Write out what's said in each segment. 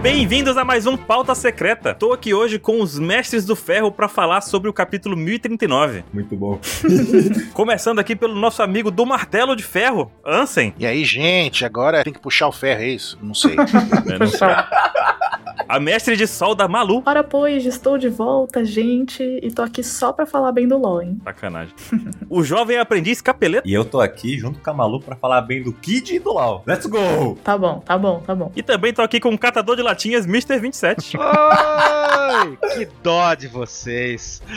Bem-vindos a mais um Pauta Secreta. Tô aqui hoje com os Mestres do Ferro para falar sobre o capítulo 1039. Muito bom. Começando aqui pelo nosso amigo do Martelo de Ferro, Ansem. E aí, gente, agora tem que puxar o ferro, é isso? Não sei. É, não sei. A mestre de sol da Malu. Ora, pois, estou de volta, gente, e tô aqui só pra falar bem do LoL, hein? Sacanagem. o jovem aprendiz capeleto. E eu tô aqui junto com a Malu pra falar bem do Kid e do Lau. Let's go! Tá bom, tá bom, tá bom. E também tô aqui com o catador de latinhas, Mr. 27. Oi! que dó de vocês.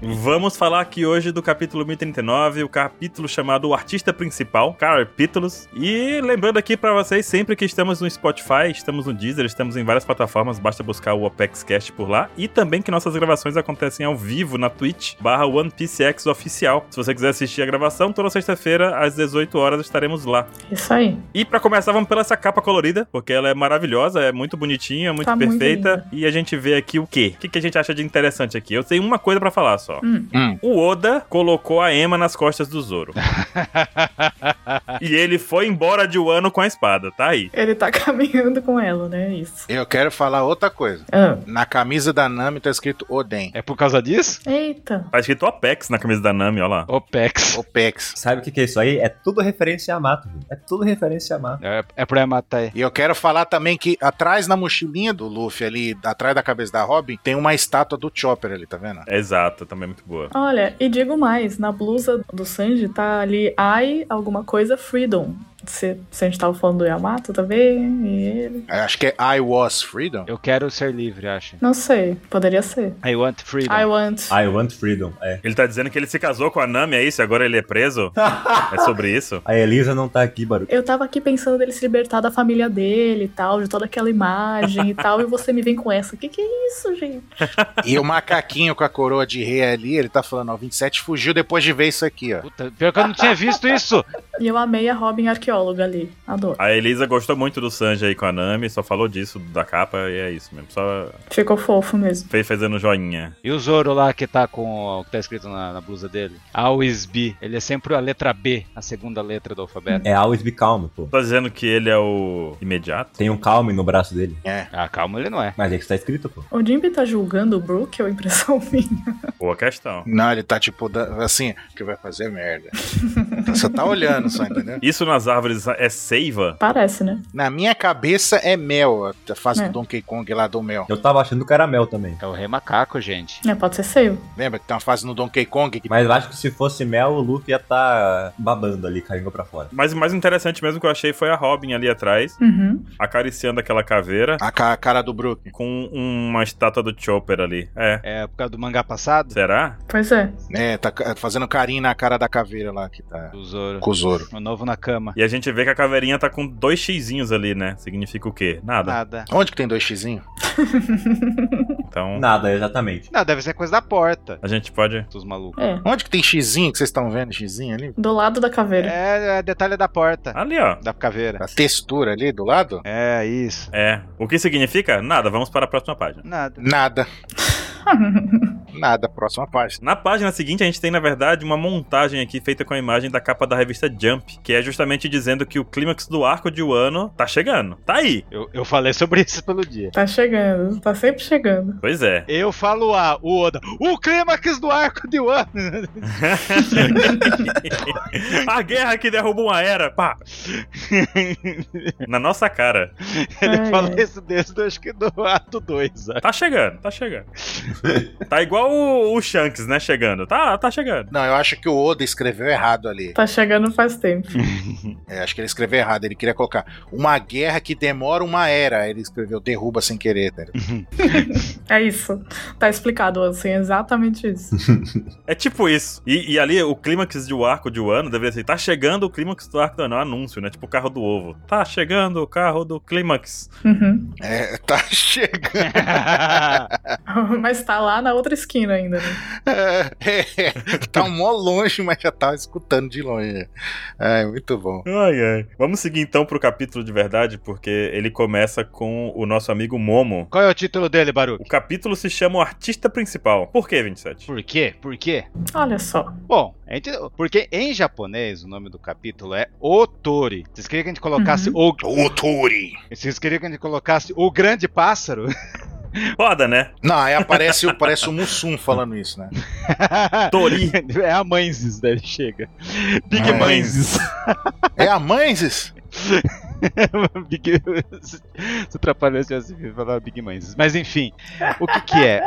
Vamos falar aqui hoje do capítulo 1039, o capítulo chamado O Artista Principal, Capítulos. E lembrando aqui pra vocês sempre que estamos no Spotify, estamos no Deezer, estamos em várias plataformas, basta buscar o OpexCast por lá. E também que nossas gravações acontecem ao vivo na Twitch, barra OnePCX Oficial. Se você quiser assistir a gravação, toda sexta-feira às 18 horas estaremos lá. Isso aí. E pra começar, vamos pela essa capa colorida, porque ela é maravilhosa, é muito bonitinha, muito Tá muito perfeita. linda. e a gente vê aqui o quê? O que, que a gente acha de interessante aqui? Eu tenho uma coisa pra falar só. Hum. Hum. O Oda colocou a Emma nas costas do Zoro. e ele foi embora de Wano com a espada, tá aí. Ele tá caminhando com ela, né? Isso. Eu quero falar outra coisa. Ah. Na camisa da Nami tá escrito Oden. É por causa disso? Eita. Tá escrito Opex na camisa da Nami, ó lá. OPEX. Opex. Sabe o que, que é isso aí? É tudo referência a Yamato, gente. É tudo referência a Yamato. É, é pra matar aí. E eu quero falar também que atrás na mochilinha do Luffy ali, atrás da cabeça da Robin, tem uma estátua do Chopper ali, tá vendo? Exato, também é muito boa. Olha, e digo mais, na blusa do Sanji tá ali I alguma coisa Freedom. Se, se a gente tava falando do Yamato também, e ele. Eu Acho que é I Was Freedom. Eu quero ser livre, acho. Não sei, poderia ser. I want freedom. I want. I want freedom. É. Ele tá dizendo que ele se casou com a Nami, é isso? E agora ele é preso? é sobre isso? A Elisa não tá aqui, Baru. Eu tava aqui pensando dele se libertar da família dele e tal, de toda aquela imagem e tal, e você me vem com essa. Que que é isso, gente? E o macaquinho com a coroa de rei ali, ele tá falando, ó, 27 fugiu depois de ver isso aqui, ó. Puta, pior que eu não tinha visto isso. E eu amei a Robin arqueóloga ali. Adoro. A Elisa gostou muito do Sanji aí com a Nami, só falou disso, da capa, e é isso mesmo. Só Ficou fofo mesmo. fez fazendo joinha. E o Zoro lá que tá com o que tá escrito na, na blusa dele? Always be. Ele é sempre a letra B, a segunda letra do alfabeto. É always be calm, pô. Tá dizendo que ele é o imediato? Tem um calm no braço dele. É. Ah, calma, ele não é. Mas é que está escrito, pô. O Jimmy tá julgando o Brook ou impressão minha? Boa questão. Não, ele tá tipo, assim, que vai fazer merda. Você tá olhando só, entendeu? Isso nas árvores é seiva? Parece, né? Na minha cabeça é mel, a fase É. do Donkey Kong lá do mel. Eu tava achando caramel também. É o rei macaco, gente. É, pode ser seu. Lembra que tem uma fase no Donkey Kong que Mas eu acho que se fosse mel, o Luffy ia tá babando ali, caindo pra fora. Mas o mais interessante mesmo que eu achei foi a Robin ali atrás, Uhum. acariciando aquela caveira a ca- cara do Brook. com uma estátua do Chopper ali. É. É por causa do mangá passado? Será? Pois é. É, tá fazendo carinho na cara da caveira lá que tá Do Zoro. com o Zoro. O novo na cama. E a gente vê que a caveirinha tá com dois xizinhos ali, né? Significa o quê? Nada. Nada. Onde que tem dois xizinhos? Então, Nada, exatamente. Não, deve ser coisa da porta. a gente pode. Os malucos. É. Onde que tem xizinho que vocês estão vendo xizinho ali? Do lado da caveira. É, é detalhe da porta. Ali, ó. Da caveira. A textura ali do lado? É, isso. É. O que significa? Nada. Vamos para a próxima página. Nada. Nada. Nada, próxima página. Na página seguinte, a gente tem, na verdade, uma montagem aqui feita com a imagem da capa da revista Jump, que é justamente dizendo que o clímax do arco de Wano tá chegando. Tá aí. Eu, eu falei sobre isso pelo dia. Tá chegando, tá sempre chegando. Pois é. Eu falo A, o Oda. O clímax do arco de Wano. a guerra que derrubou uma era, pá. Na nossa cara. Ele Ai, fala ai. isso desde acho que do ato 2. Tá chegando, tá chegando. tá igual o, o Shanks, né? Chegando. Tá, tá chegando. Não, eu acho que o Oda escreveu errado ali. Tá chegando faz tempo. É, acho que ele escreveu errado. Ele queria colocar uma guerra que demora uma era. Aí Ele escreveu derruba sem querer. tá? É isso. Tá explicado, assim, exatamente isso. É tipo isso. E, e ali, o clímax do arco de Wano deveria ser: tá chegando o clímax do arco do Wano. É um anúncio, né? Tipo o carro do ovo. Tá chegando o carro do clímax. Uhum. É, tá chegando. Mas tá lá na outra esquina ainda, né? É, é, tá mó longe, mas já tava escutando de longe. É, muito bom. Ai, ai. Vamos seguir então pro capítulo de verdade, porque ele começa com o nosso amigo Momo. Qual é o título dele, Baruch? O capítulo se chama O Artista Principal. Por que, 27? Por quê? Por quê? Olha só. Bom, a gente- porque em japonês o nome do capítulo é Otori. Vocês queriam que a gente colocasse o. Otori. Vocês queriam que a gente colocasse o grande pássaro? Foda, né? Não, aí aparece, o- parece o Mussum falando isso, né? Tori. É a Mãezes, daí chega. Big É. Mãezes. É a Mãezes? Big... Se atrapalhou se eu falar Big Mãezes. Mas enfim, o que que é?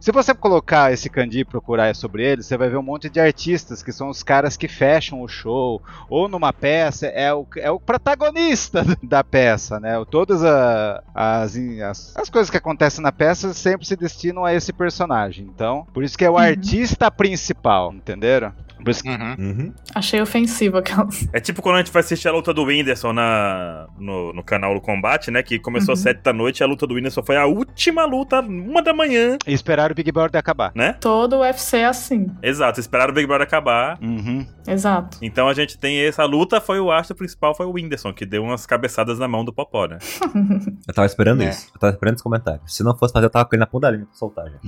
Se você colocar esse kanji e procurar sobre ele, você vai ver um monte de artistas que são os caras que fecham o show, ou numa peça, é o, é o protagonista da peça, né? Todas a- as, as, as coisas que acontecem na peça sempre se destinam a esse personagem. Então, por isso que é o Uhum. artista principal, entenderam? Por isso que Uhum. Uhum. Achei ofensivo aquela. É tipo quando a gente vai assistir a luta do Whindersson na, no, no canal do Combate, né? Que começou às Uhum. 7 da noite e a luta do Whindersson foi a última luta, uma da manhã, esperar o Big Brother acabar. né? Todo o UFC é assim. Exato, esperaram o Big Brother acabar. Uhum. Exato. Então a gente tem essa luta, foi o astro principal, foi o Whindersson, que deu umas cabeçadas na mão do Popó, né? Eu tava esperando É. isso. Eu tava esperando esse comentário. Se não fosse fazer, eu tava com ele na ponta da pra soltar já.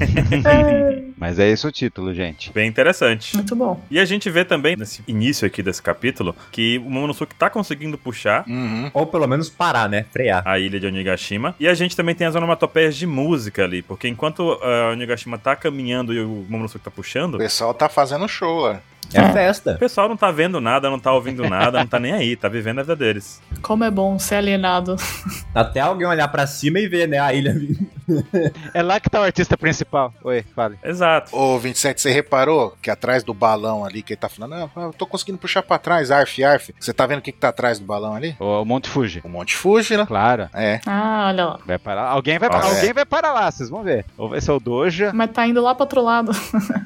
É, Mas é esse o título, gente. Bem interessante. muito bom. E a gente vê também, nesse início aqui desse capítulo, que o Momonosuke tá conseguindo puxar Uhum. Ou pelo menos parar, né? Frear. a ilha de Onigashima. E a gente também tem as onomatopeias de música ali, porque enquanto a Onigashima tá caminhando e o Momonosuke tá puxando, O pessoal tá fazendo show lá. É, É. festa. o pessoal não tá vendo nada, não tá ouvindo nada, não tá nem aí, tá vivendo a vida deles. Como é bom ser alienado. Até alguém olhar pra cima e ver, né? A ilha. É lá que tá o artista principal. Oi, fale. Exato. Ô, 27, você reparou que atrás do balão ali, que ele tá falando, ah, eu tô conseguindo puxar pra trás, arf, arf. Você tá vendo o que, que tá atrás do balão ali? O Monte Fuji. O Monte Fuji, né? Claro. É. Ah, olha lá. Vai parar. Alguém vai, Nossa, alguém vai parar lá, vocês vão ver. Ou vai ser o Doja. Mas tá indo lá pro outro lado.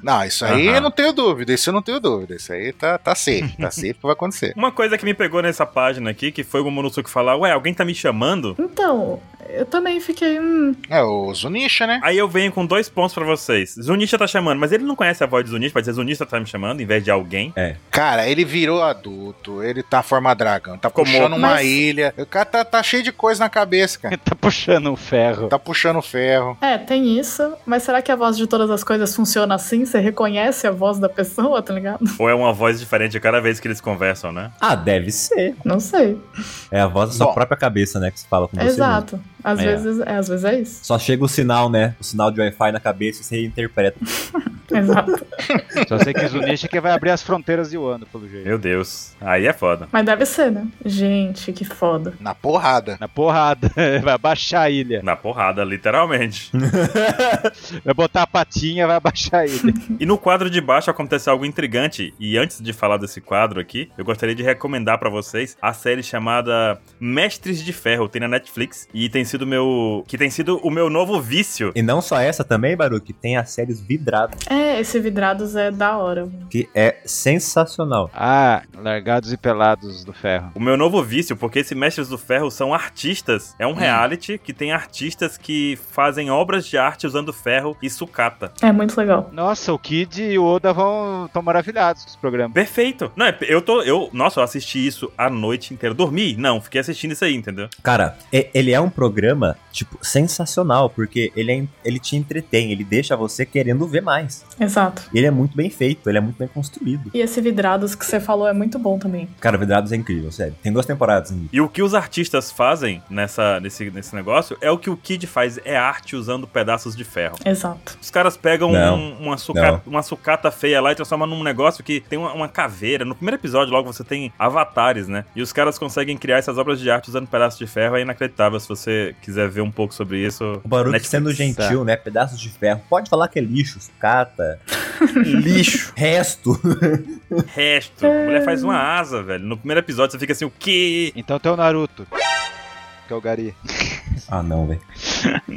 Não, isso aí eu não tenho dúvida, isso eu não tenho dúvida. Isso aí tá, tá safe, tá safe que vai acontecer. Uma coisa que me pegou nessa página aqui, que foi o Momonosuke falar, ué, alguém tá me chamando? Então, eu também fiquei. Hum, É o Zunisha, né? Aí eu venho com dois pontos pra vocês. Zunisha tá chamando, mas ele não conhece a voz de Zunisha, vai dizer Zunisha tá me chamando, em vez de alguém. Cara, ele virou adulto, ele tá forma dragão, tá Como- puxando uma Mas- ilha. O cara tá, tá cheio de coisa na cabeça, cara. tá puxando um ferro. Tá puxando ferro. é, tem isso. Mas será que a voz de todas as coisas funciona assim? Você reconhece a voz da pessoa, tá ligado? Ou é uma voz diferente a cada vez que eles conversam, né? Ah, deve ser. Não sei. É a voz da sua Bom. própria cabeça, né? Que se fala com você. mesmo. Exato. Às, É. vezes, é, às vezes é isso. Só chega o sinal, né? O sinal de Wi-Fi na cabeça e você interpreta. Exato. Só sei que Zunisha que vai abrir as fronteiras de Wano, pelo jeito. Meu Deus. Aí é foda. Mas deve ser, né? Gente, que foda. Na porrada. Na porrada. Vai abaixar a ilha. Na porrada, literalmente. Vai botar a patinha, vai abaixar a ilha. E no quadro de baixo acontece algo intrigante. E antes de falar desse quadro aqui, eu gostaria de recomendar pra vocês a série chamada Mestres de Ferro. Tem na Netflix e tem sido meu, que tem sido o meu novo vício. E não só essa também, Baruque, tem as séries vidradas, É, esse Vidrados é da hora. que é sensacional. Ah, largados e pelados do ferro. O meu novo vício, porque esses Mestres do Ferro são artistas. É um reality que tem artistas que fazem obras de arte usando ferro e sucata. É muito legal. Nossa, o Kid e o Oda vão tão maravilhados com esse programa. Perfeito. Não, é- eu tô. Eu, nossa, eu assisti isso a noite inteira. Dormi? Não, fiquei assistindo isso aí, entendeu? Cara, ele é um programa, tipo, sensacional, porque ele, é, ele te entretém, ele deixa você querendo ver mais. Exato. Ele é muito bem feito, ele é muito bem construído. E esse Vidrados que você falou é muito bom também. Cara, Vidrados é incrível, sério. Tem duas temporadas. Hein? E o que os artistas fazem nessa, nesse, nesse negócio é o que o Kid faz, é arte usando pedaços de ferro. Exato. Os caras pegam um- uma, sucata, uma sucata feia lá e transformam num negócio que tem uma, uma caveira. No primeiro episódio, logo, você tem avatares, né? E os caras conseguem criar essas obras de arte usando pedaços de ferro. É inacreditável. Se você quiser ver um pouco sobre isso. O Netflix. sendo gentil, né? Pedaços de ferro. Pode falar que é lixo, sucata, Lixo. resto. Resto. A mulher faz uma asa, velho. No primeiro episódio você fica assim, o quê? Então tem o Naruto. Que é o Gari. ah, não, velho.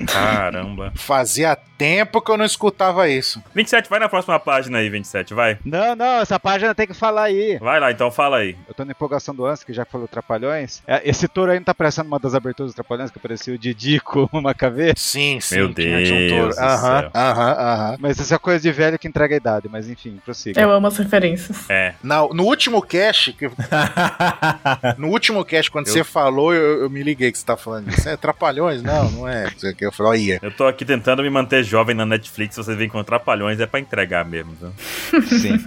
Caramba. Fazia tempo que eu não escutava isso. 27, vai na próxima página aí, 27, vai. Não, não, essa página tem que falar aí. Vai lá, então fala aí. Eu tô na empolgação do Anse, que já falou Trapalhões. É, Esse touro aí não tá parecendo uma das aberturas dos Trapalhões, que apareceu o Didico, uma caveira. Sim, sim. Meu Deus do Aham, aham, aham. Mas isso é coisa de velho que entrega a idade, mas enfim, prossiga. Eu amo as referências. É. Na- No último cast, que- no último cast, quando Eu- você falou, eu, eu me liguei que você tá falando isso. É trapalhões? Não, não é. Não sei o que. Eu falei, olha. Eu tô aqui tentando me manter jovem na Netflix, vocês vêm com Trapalhões, é pra entregar mesmo, viu? Sim.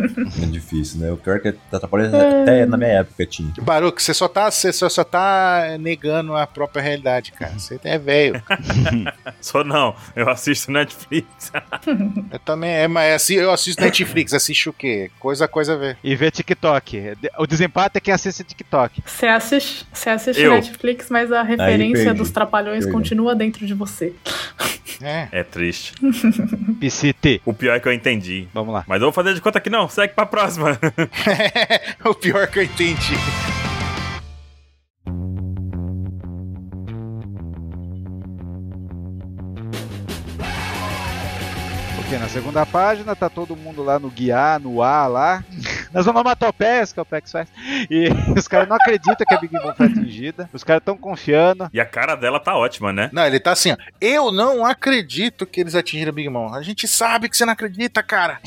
É difícil, né? O pior é que Atrapalhões até na minha época tinha. Baruque, você só tá, você só, só tá negando a própria realidade, cara. Você é velho. Sou não, eu assisto Netflix. Eu também, é, mas assim, eu assisto Netflix, assisto o quê? Coisa, coisa a ver. E ver TikTok. O desempate é quem assiste TikTok. Você assiste, você assiste Eu. Netflix, mas a referência perdi. dos trapalhões Perdi. continua dentro de você. É. É triste. PCT. O pior é que eu entendi. Vamos lá. Mas eu vou fazer de conta que não, segue pra próxima. o pior que eu entendi. Ok, na segunda página tá todo mundo lá no guiar, no A lá. Nas onomatopeias que o Pex faz. E os caras não acreditam que a Big Mom foi atingida. Os caras tão confiando. E a cara dela tá ótima, né? Não, ele tá assim, ó. Eu não acredito que eles atingiram a Big Mom. A gente sabe que você não acredita, cara.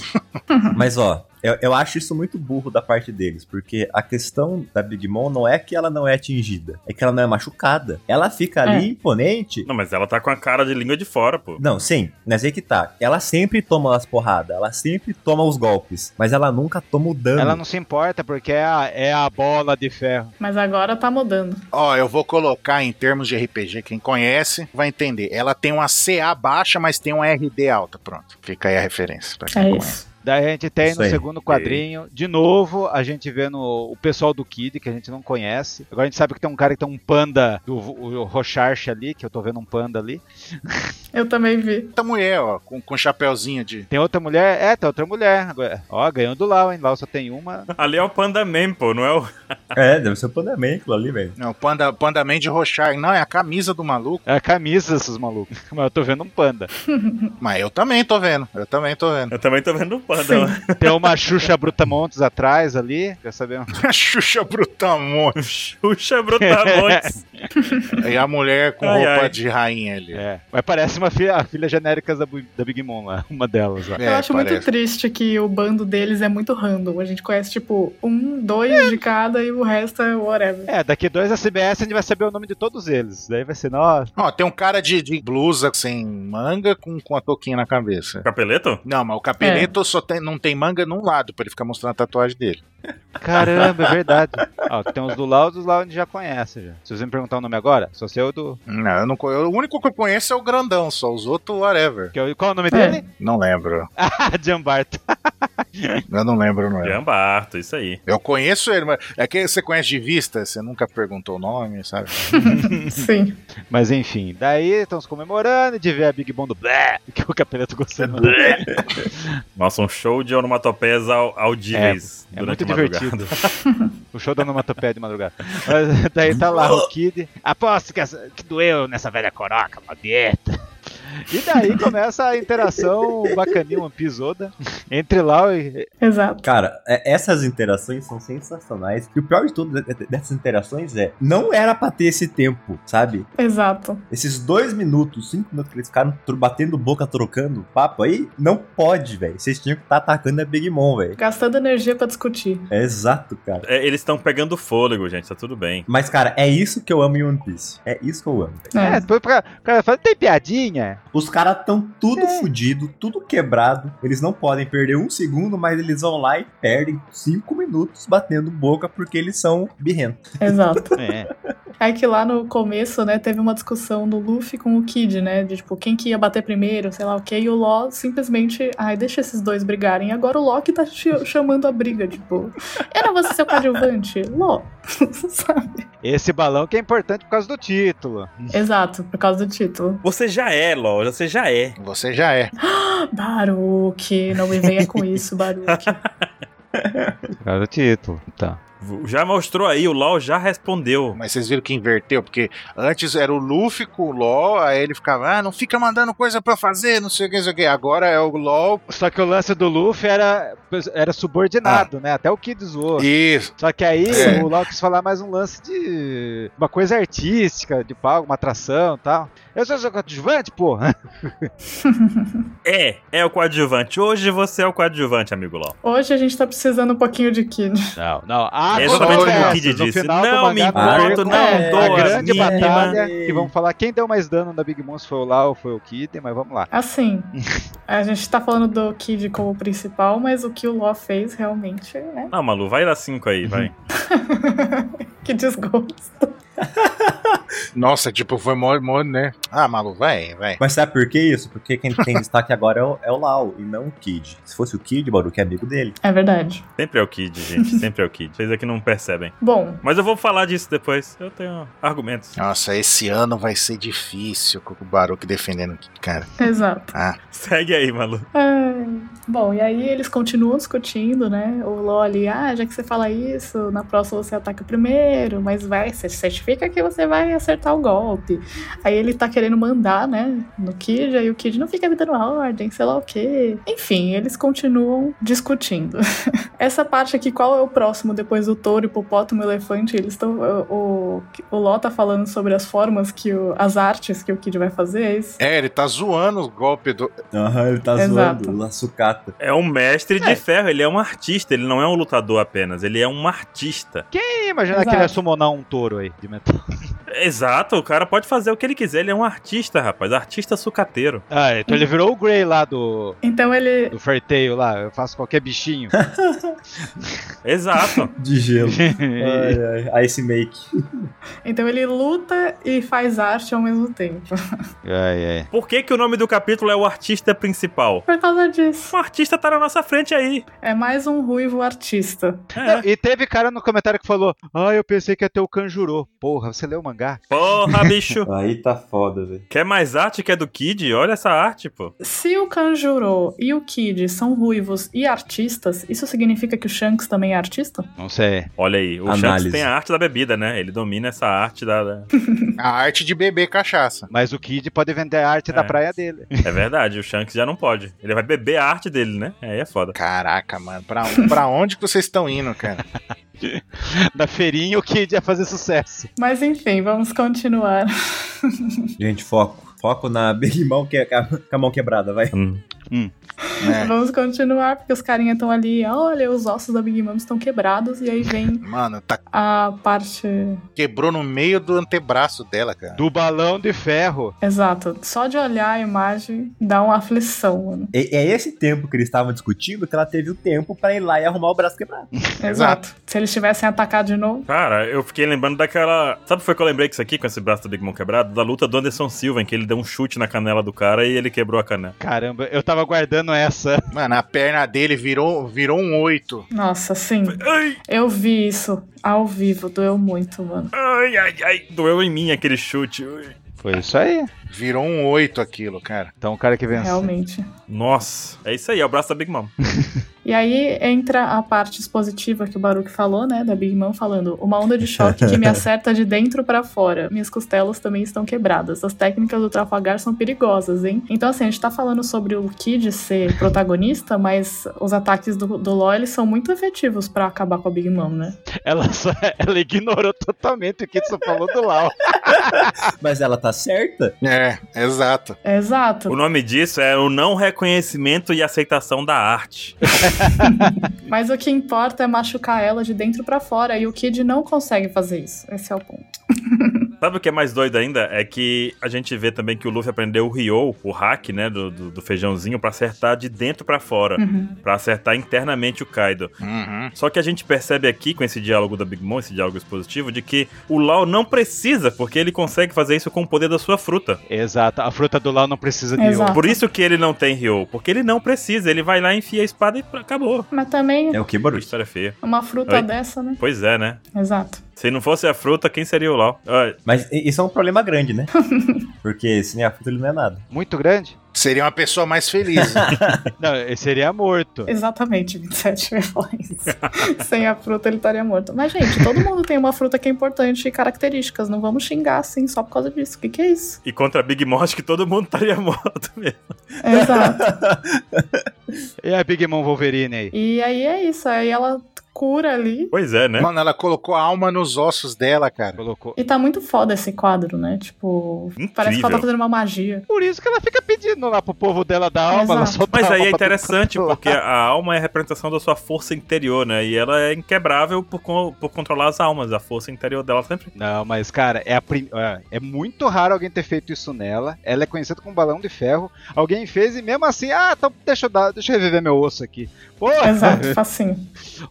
Mas ó, eu, eu acho isso muito burro da parte deles, porque a questão da Big Mom não é que ela não é atingida, é que ela não é machucada. Ela fica ali É. imponente. Não, mas ela tá com a cara de língua de fora, pô. Não, sim, mas aí que tá. Ela sempre toma as porradas, ela sempre toma os golpes, mas ela nunca toma o dano. Ela não se importa porque é a, é a bola de ferro. Mas agora tá mudando. Ó, eu vou colocar em termos de RPG, quem conhece vai entender. Ela tem uma CA baixa, mas tem uma RD alta. Pronto. Fica aí a referência. Pra quem É conhece. isso. Daí a gente tem Isso no aí. segundo quadrinho, de novo, a gente vendo o pessoal do Kid, que a gente não conhece. Agora a gente sabe que tem um cara que tem um panda, do, o Rocharche ali, que eu tô vendo um panda ali. Eu também vi. Outra mulher, ó, com, com chapéuzinho de. Tem outra mulher? É, tem outra mulher. Agora, ó, ganhou do Lau, hein? Lau só tem uma. Ali é o Panda Man, pô, não é o. É, deve ser o Pandamento ali, velho. Não, Panda, Panda Man de Rochard. Não, é a camisa do maluco. É a camisa desses malucos. Mas eu tô vendo um panda. Mas eu também tô vendo. Eu também tô vendo. Eu também tô vendo o Panda. Tem uma Xuxa Brutamontes atrás ali. Já sabemos. A Xuxa Brutamonte. Xuxa Brutamontes. E a mulher com Ai, roupa ai. de rainha ali. É. Mas parece uma filha, a filha genérica da, da Big Mom lá. Uma delas lá. É, eu acho parece. muito triste que o bando deles é muito random. A gente conhece, tipo, um, dois de cada e o resto é whatever. É, daqui dois a CBS a gente vai saber o nome de todos eles. Daí vai ser, nossa. Ó, tem um cara de, de blusa sem manga com, com a touquinha na cabeça. Capeleto? Não, mas o capeleto só tem, não tem manga num lado pra ele ficar mostrando a tatuagem dele. Caramba, é verdade. Ó, tem os do Lau, os Lau a gente já conhece já. Se você me perguntar o nome agora, só sei o do. Não, eu não conheço. O único que eu conheço é o grandão, só os outros, whatever. que é Qual é o nome É. dele? Não lembro. Ah, Jambarto. Eu não lembro, não é. Jambarto, isso aí. Eu conheço ele, mas é que você conhece de vista, você nunca perguntou o nome, sabe? Sim. Mas enfim, daí estamos comemorando de ver a Big Bom do Blé, que o Capeleto gostou. Nossa, um show de onomatopeias au- audíveis É durante muito divertido. o show da onomatopeia de madrugada. Mas daí tá lá o Kid. Aposto que, essa- que doeu nessa velha coroca, uma dieta. E daí começa a interação bacaninha, One Piece Oda, entre Lau e. Exato. Cara, é- essas interações são sensacionais. E o pior de tudo de- de- dessas interações é, não era pra ter esse tempo, sabe? Exato. Esses dois minutos, cinco minutos que eles ficaram batendo boca, trocando papo aí, não pode, velho. Vocês tinham que estar atacando a Big Mom, velho. Gastando energia pra discutir. É exato, cara. É, eles estão pegando fôlego, gente, tá tudo bem. Mas, cara, é isso que eu amo em One Piece. É isso que eu amo. É, É. o cara fala, tem piadinha? Os caras tão tudo É. fudido, tudo quebrado. Eles não podem perder um segundo, mas eles vão lá e perdem cinco minutos batendo boca porque eles são birrentos. Exato. É. É que lá no começo, né, teve uma discussão do Luffy com o Kid, né? De tipo, quem que ia bater primeiro, sei lá o que. E o Law simplesmente, ai, deixa esses dois brigarem. E agora o Loki tá ch- chamando a briga, tipo, vou ser seu coadjuvante. Law. Sabe? Esse balão que é importante por causa do título. Exato, por causa do título. Você já é, LOL, você já é. Você já é. Baruque, não me venha com isso, Baruque. Por causa do título. Tá. Já mostrou aí, o LOL já respondeu. Mas vocês viram que inverteu, porque antes era o Luffy com o LOL, aí ele ficava, ah, não fica mandando coisa pra fazer, não sei o que, não sei o que. Agora é o LOL. Só que o lance do Luffy era, era subordinado, né? Até o Kid zoou. Isso. Só que aí É. o LOL quis falar mais um lance de uma coisa artística, de palco, uma atração e tal. Eu sou seu coadjuvante, porra. É, é o coadjuvante. Hoje você é o coadjuvante, amigo LOL. Hoje a gente tá precisando um pouquinho de Kid. Não, não. Há É exatamente o que o. Kid disse. Não me importo, não é, dou a grande mínima. batalha que vão falar quem deu mais dano na Big Mom, se foi o Lau ou foi o Kid, mas vamos lá. Assim, a gente tá falando do Kid como principal, mas o que o Law fez realmente, né? Não, Malu, vai dar 5 aí, vai. que desgosto. Nossa, tipo, foi mó, mó, né? Ah, Malu, vai, vai. Mas sabe por que isso? Porque quem tem destaque agora é o, é o Lau e não o Kid. Se fosse o Kid, Baruch é amigo dele. É verdade. Sempre é o Kid, gente. Sempre é o Kid. Vocês aqui não percebem. Bom, Mas eu vou falar disso depois. Eu tenho argumentos. Nossa, esse ano vai ser difícil com o Baruch defendendo aqui, cara. exato. Ah, Segue aí, Malu. Ai. Bom, e aí eles continuam discutindo, né? O Law ali, ah, já que você fala isso, na próxima você ataca primeiro, mas vai, você certifica que você vai acertar o golpe. Aí ele tá querendo mandar, né, no Kid, aí o Kid não fica me dando ordem, sei lá o quê. Enfim, eles continuam discutindo. Essa parte aqui, qual é o próximo depois do touro, hipopótamo, elefante? Eles estão. O, o Law tá falando sobre as formas que o, as artes que o Kid vai fazer, é isso? é, ele tá zoando o golpe do. Aham, ele tá Exato. zoando o sucata. É um mestre de ferro, ele é um artista, ele não é um lutador apenas, ele é um artista. Ih, imagina Exato. que ele ia summonar um touro aí de metal. Exato, o cara pode fazer o que ele quiser, ele é um artista, rapaz, artista sucateiro. Ah, então ele virou o Grey lá do, Então ele. do Fairtail lá. Eu faço qualquer bichinho. Exato. De gelo. ai, ai, Ice Make. Então ele luta e faz arte ao mesmo tempo. ai, ai. Por que, que o nome do capítulo é o artista principal? Por causa disso. O artista tá na nossa frente aí. É mais um ruivo artista. É. E teve cara no comentário que falou: Ah, eu pensei que ia ter o Kanjuro. Porra, você leu o mangá? Porra, bicho. Aí tá foda, velho. Quer mais arte que é do Kid? Olha essa arte, pô. Se o Kanjuro e o Kid são ruivos e artistas, isso significa que o Shanks também é artista? Não sei. Olha aí, o Análise. Shanks tem a arte da bebida, né? Ele domina essa arte da. da- A arte de beber cachaça. Mas o Kid pode vender a arte da É. praia dele. É verdade, o Shanks já não pode. Ele vai beber a arte dele, né? Aí é foda. Caraca, mano, pra, pra onde que vocês estão indo, cara? Da feirinha, o Kid ia fazer sucesso. Mas enfim, vamos continuar. Gente, foco. Foco na Big Mom que é com a- com a mão quebrada, vai. Hum. Né? Vamos continuar, porque os carinha estão ali, olha, os ossos da Big Mom estão quebrados, e aí vem Mano, tá, a parte. quebrou no meio do antebraço dela, cara. Do balão de ferro. Exato. Só de olhar a imagem dá uma aflição, mano. E- É esse tempo que eles estavam discutindo que ela teve o tempo pra ir lá e arrumar o braço quebrado. Exato. Se eles tivessem atacado de novo. Cara, eu fiquei lembrando daquela. Sabe foi que eu lembrei que isso aqui, com esse braço do Big Mom quebrado? Da luta do Anderson Silva, em que ele deu um chute na canela do cara e ele quebrou a canela. Caramba, eu tava guardando essa. Mano, a perna dele virou, virou um oito. Nossa, sim. Ai, Eu vi isso ao vivo, doeu muito, mano. ai, ai, ai. Doeu em mim aquele chute. Foi isso aí. Virou um oito aquilo, cara. Então o cara que venceu. Realmente. Nossa, é isso aí, é o braço da Big Mom. E aí entra a parte expositiva que o Baruch falou, né, da Big Mom falando, uma onda de choque que me acerta de dentro pra fora. Minhas costelas também estão quebradas. As técnicas do Trafalgar são perigosas, hein? Então assim, a gente tá falando sobre o Kid ser protagonista, mas os ataques do, do Law, eles são muito efetivos pra acabar com a Big Mom, né? Ela, só- ela ignorou totalmente o que você falou do Lau. Mas ela tá certa? É, exato. Exato. O nome disso é o não reconhecimento e aceitação da arte. Mas o que importa é machucar ela de dentro pra fora e o Kid não consegue fazer isso. Esse é o ponto. Sabe o que é mais doido ainda? É que a gente vê também que o Luffy aprendeu o Ryo, o hack, né, do, do, do feijãozinho, pra acertar de dentro pra fora. Uhum. Pra acertar internamente o Kaido. Uhum. Só que a gente percebe aqui, com esse diálogo da Big Mom, esse diálogo expositivo, de que o Lau não precisa, porque ele consegue fazer isso com o poder da sua fruta. Exato, a fruta do Lau não precisa de ouro. Por isso que ele não tem Ryo, porque ele não precisa. Ele vai lá, enfia a espada e acabou. Mas também É o que, Baruch? história feia. uma fruta Oi? dessa, né? Pois é, né? Exato. Se não fosse a fruta, quem seria o Lau? Mas isso é um problema grande, né? Porque sem a fruta ele não é nada. Muito grande? Seria uma pessoa mais feliz. Não, ele seria morto. Exatamente, 27 versões. Sem a fruta ele estaria morto. Mas, gente, todo mundo tem uma fruta que é importante e características. Não vamos xingar assim só por causa disso. O que, que é isso? E contra a Big Mom, acho que todo mundo estaria morto mesmo. Exato. E a Big Mom Wolverine aí? E aí é isso. Aí ela cura ali. Pois é, né? Mano, ela colocou a alma nos ossos dela, cara. Colocou. E tá muito foda esse quadro, né? Tipo, parece que ela tá Incrível. fazendo uma magia. Por isso que ela fica pedindo lá pro povo dela da alma, ela Mas a aí é interessante, porque a alma é a representação da sua força interior, né? E ela é inquebrável por, con- por controlar as almas. A força interior dela sempre. Não, mas cara, é, a prim... é, é muito raro alguém ter feito isso nela. Ela é conhecida como balão de ferro. Alguém fez e mesmo assim, ah, então deixa eu dar, deixa eu reviver meu osso aqui. Pô, Exato, facinho.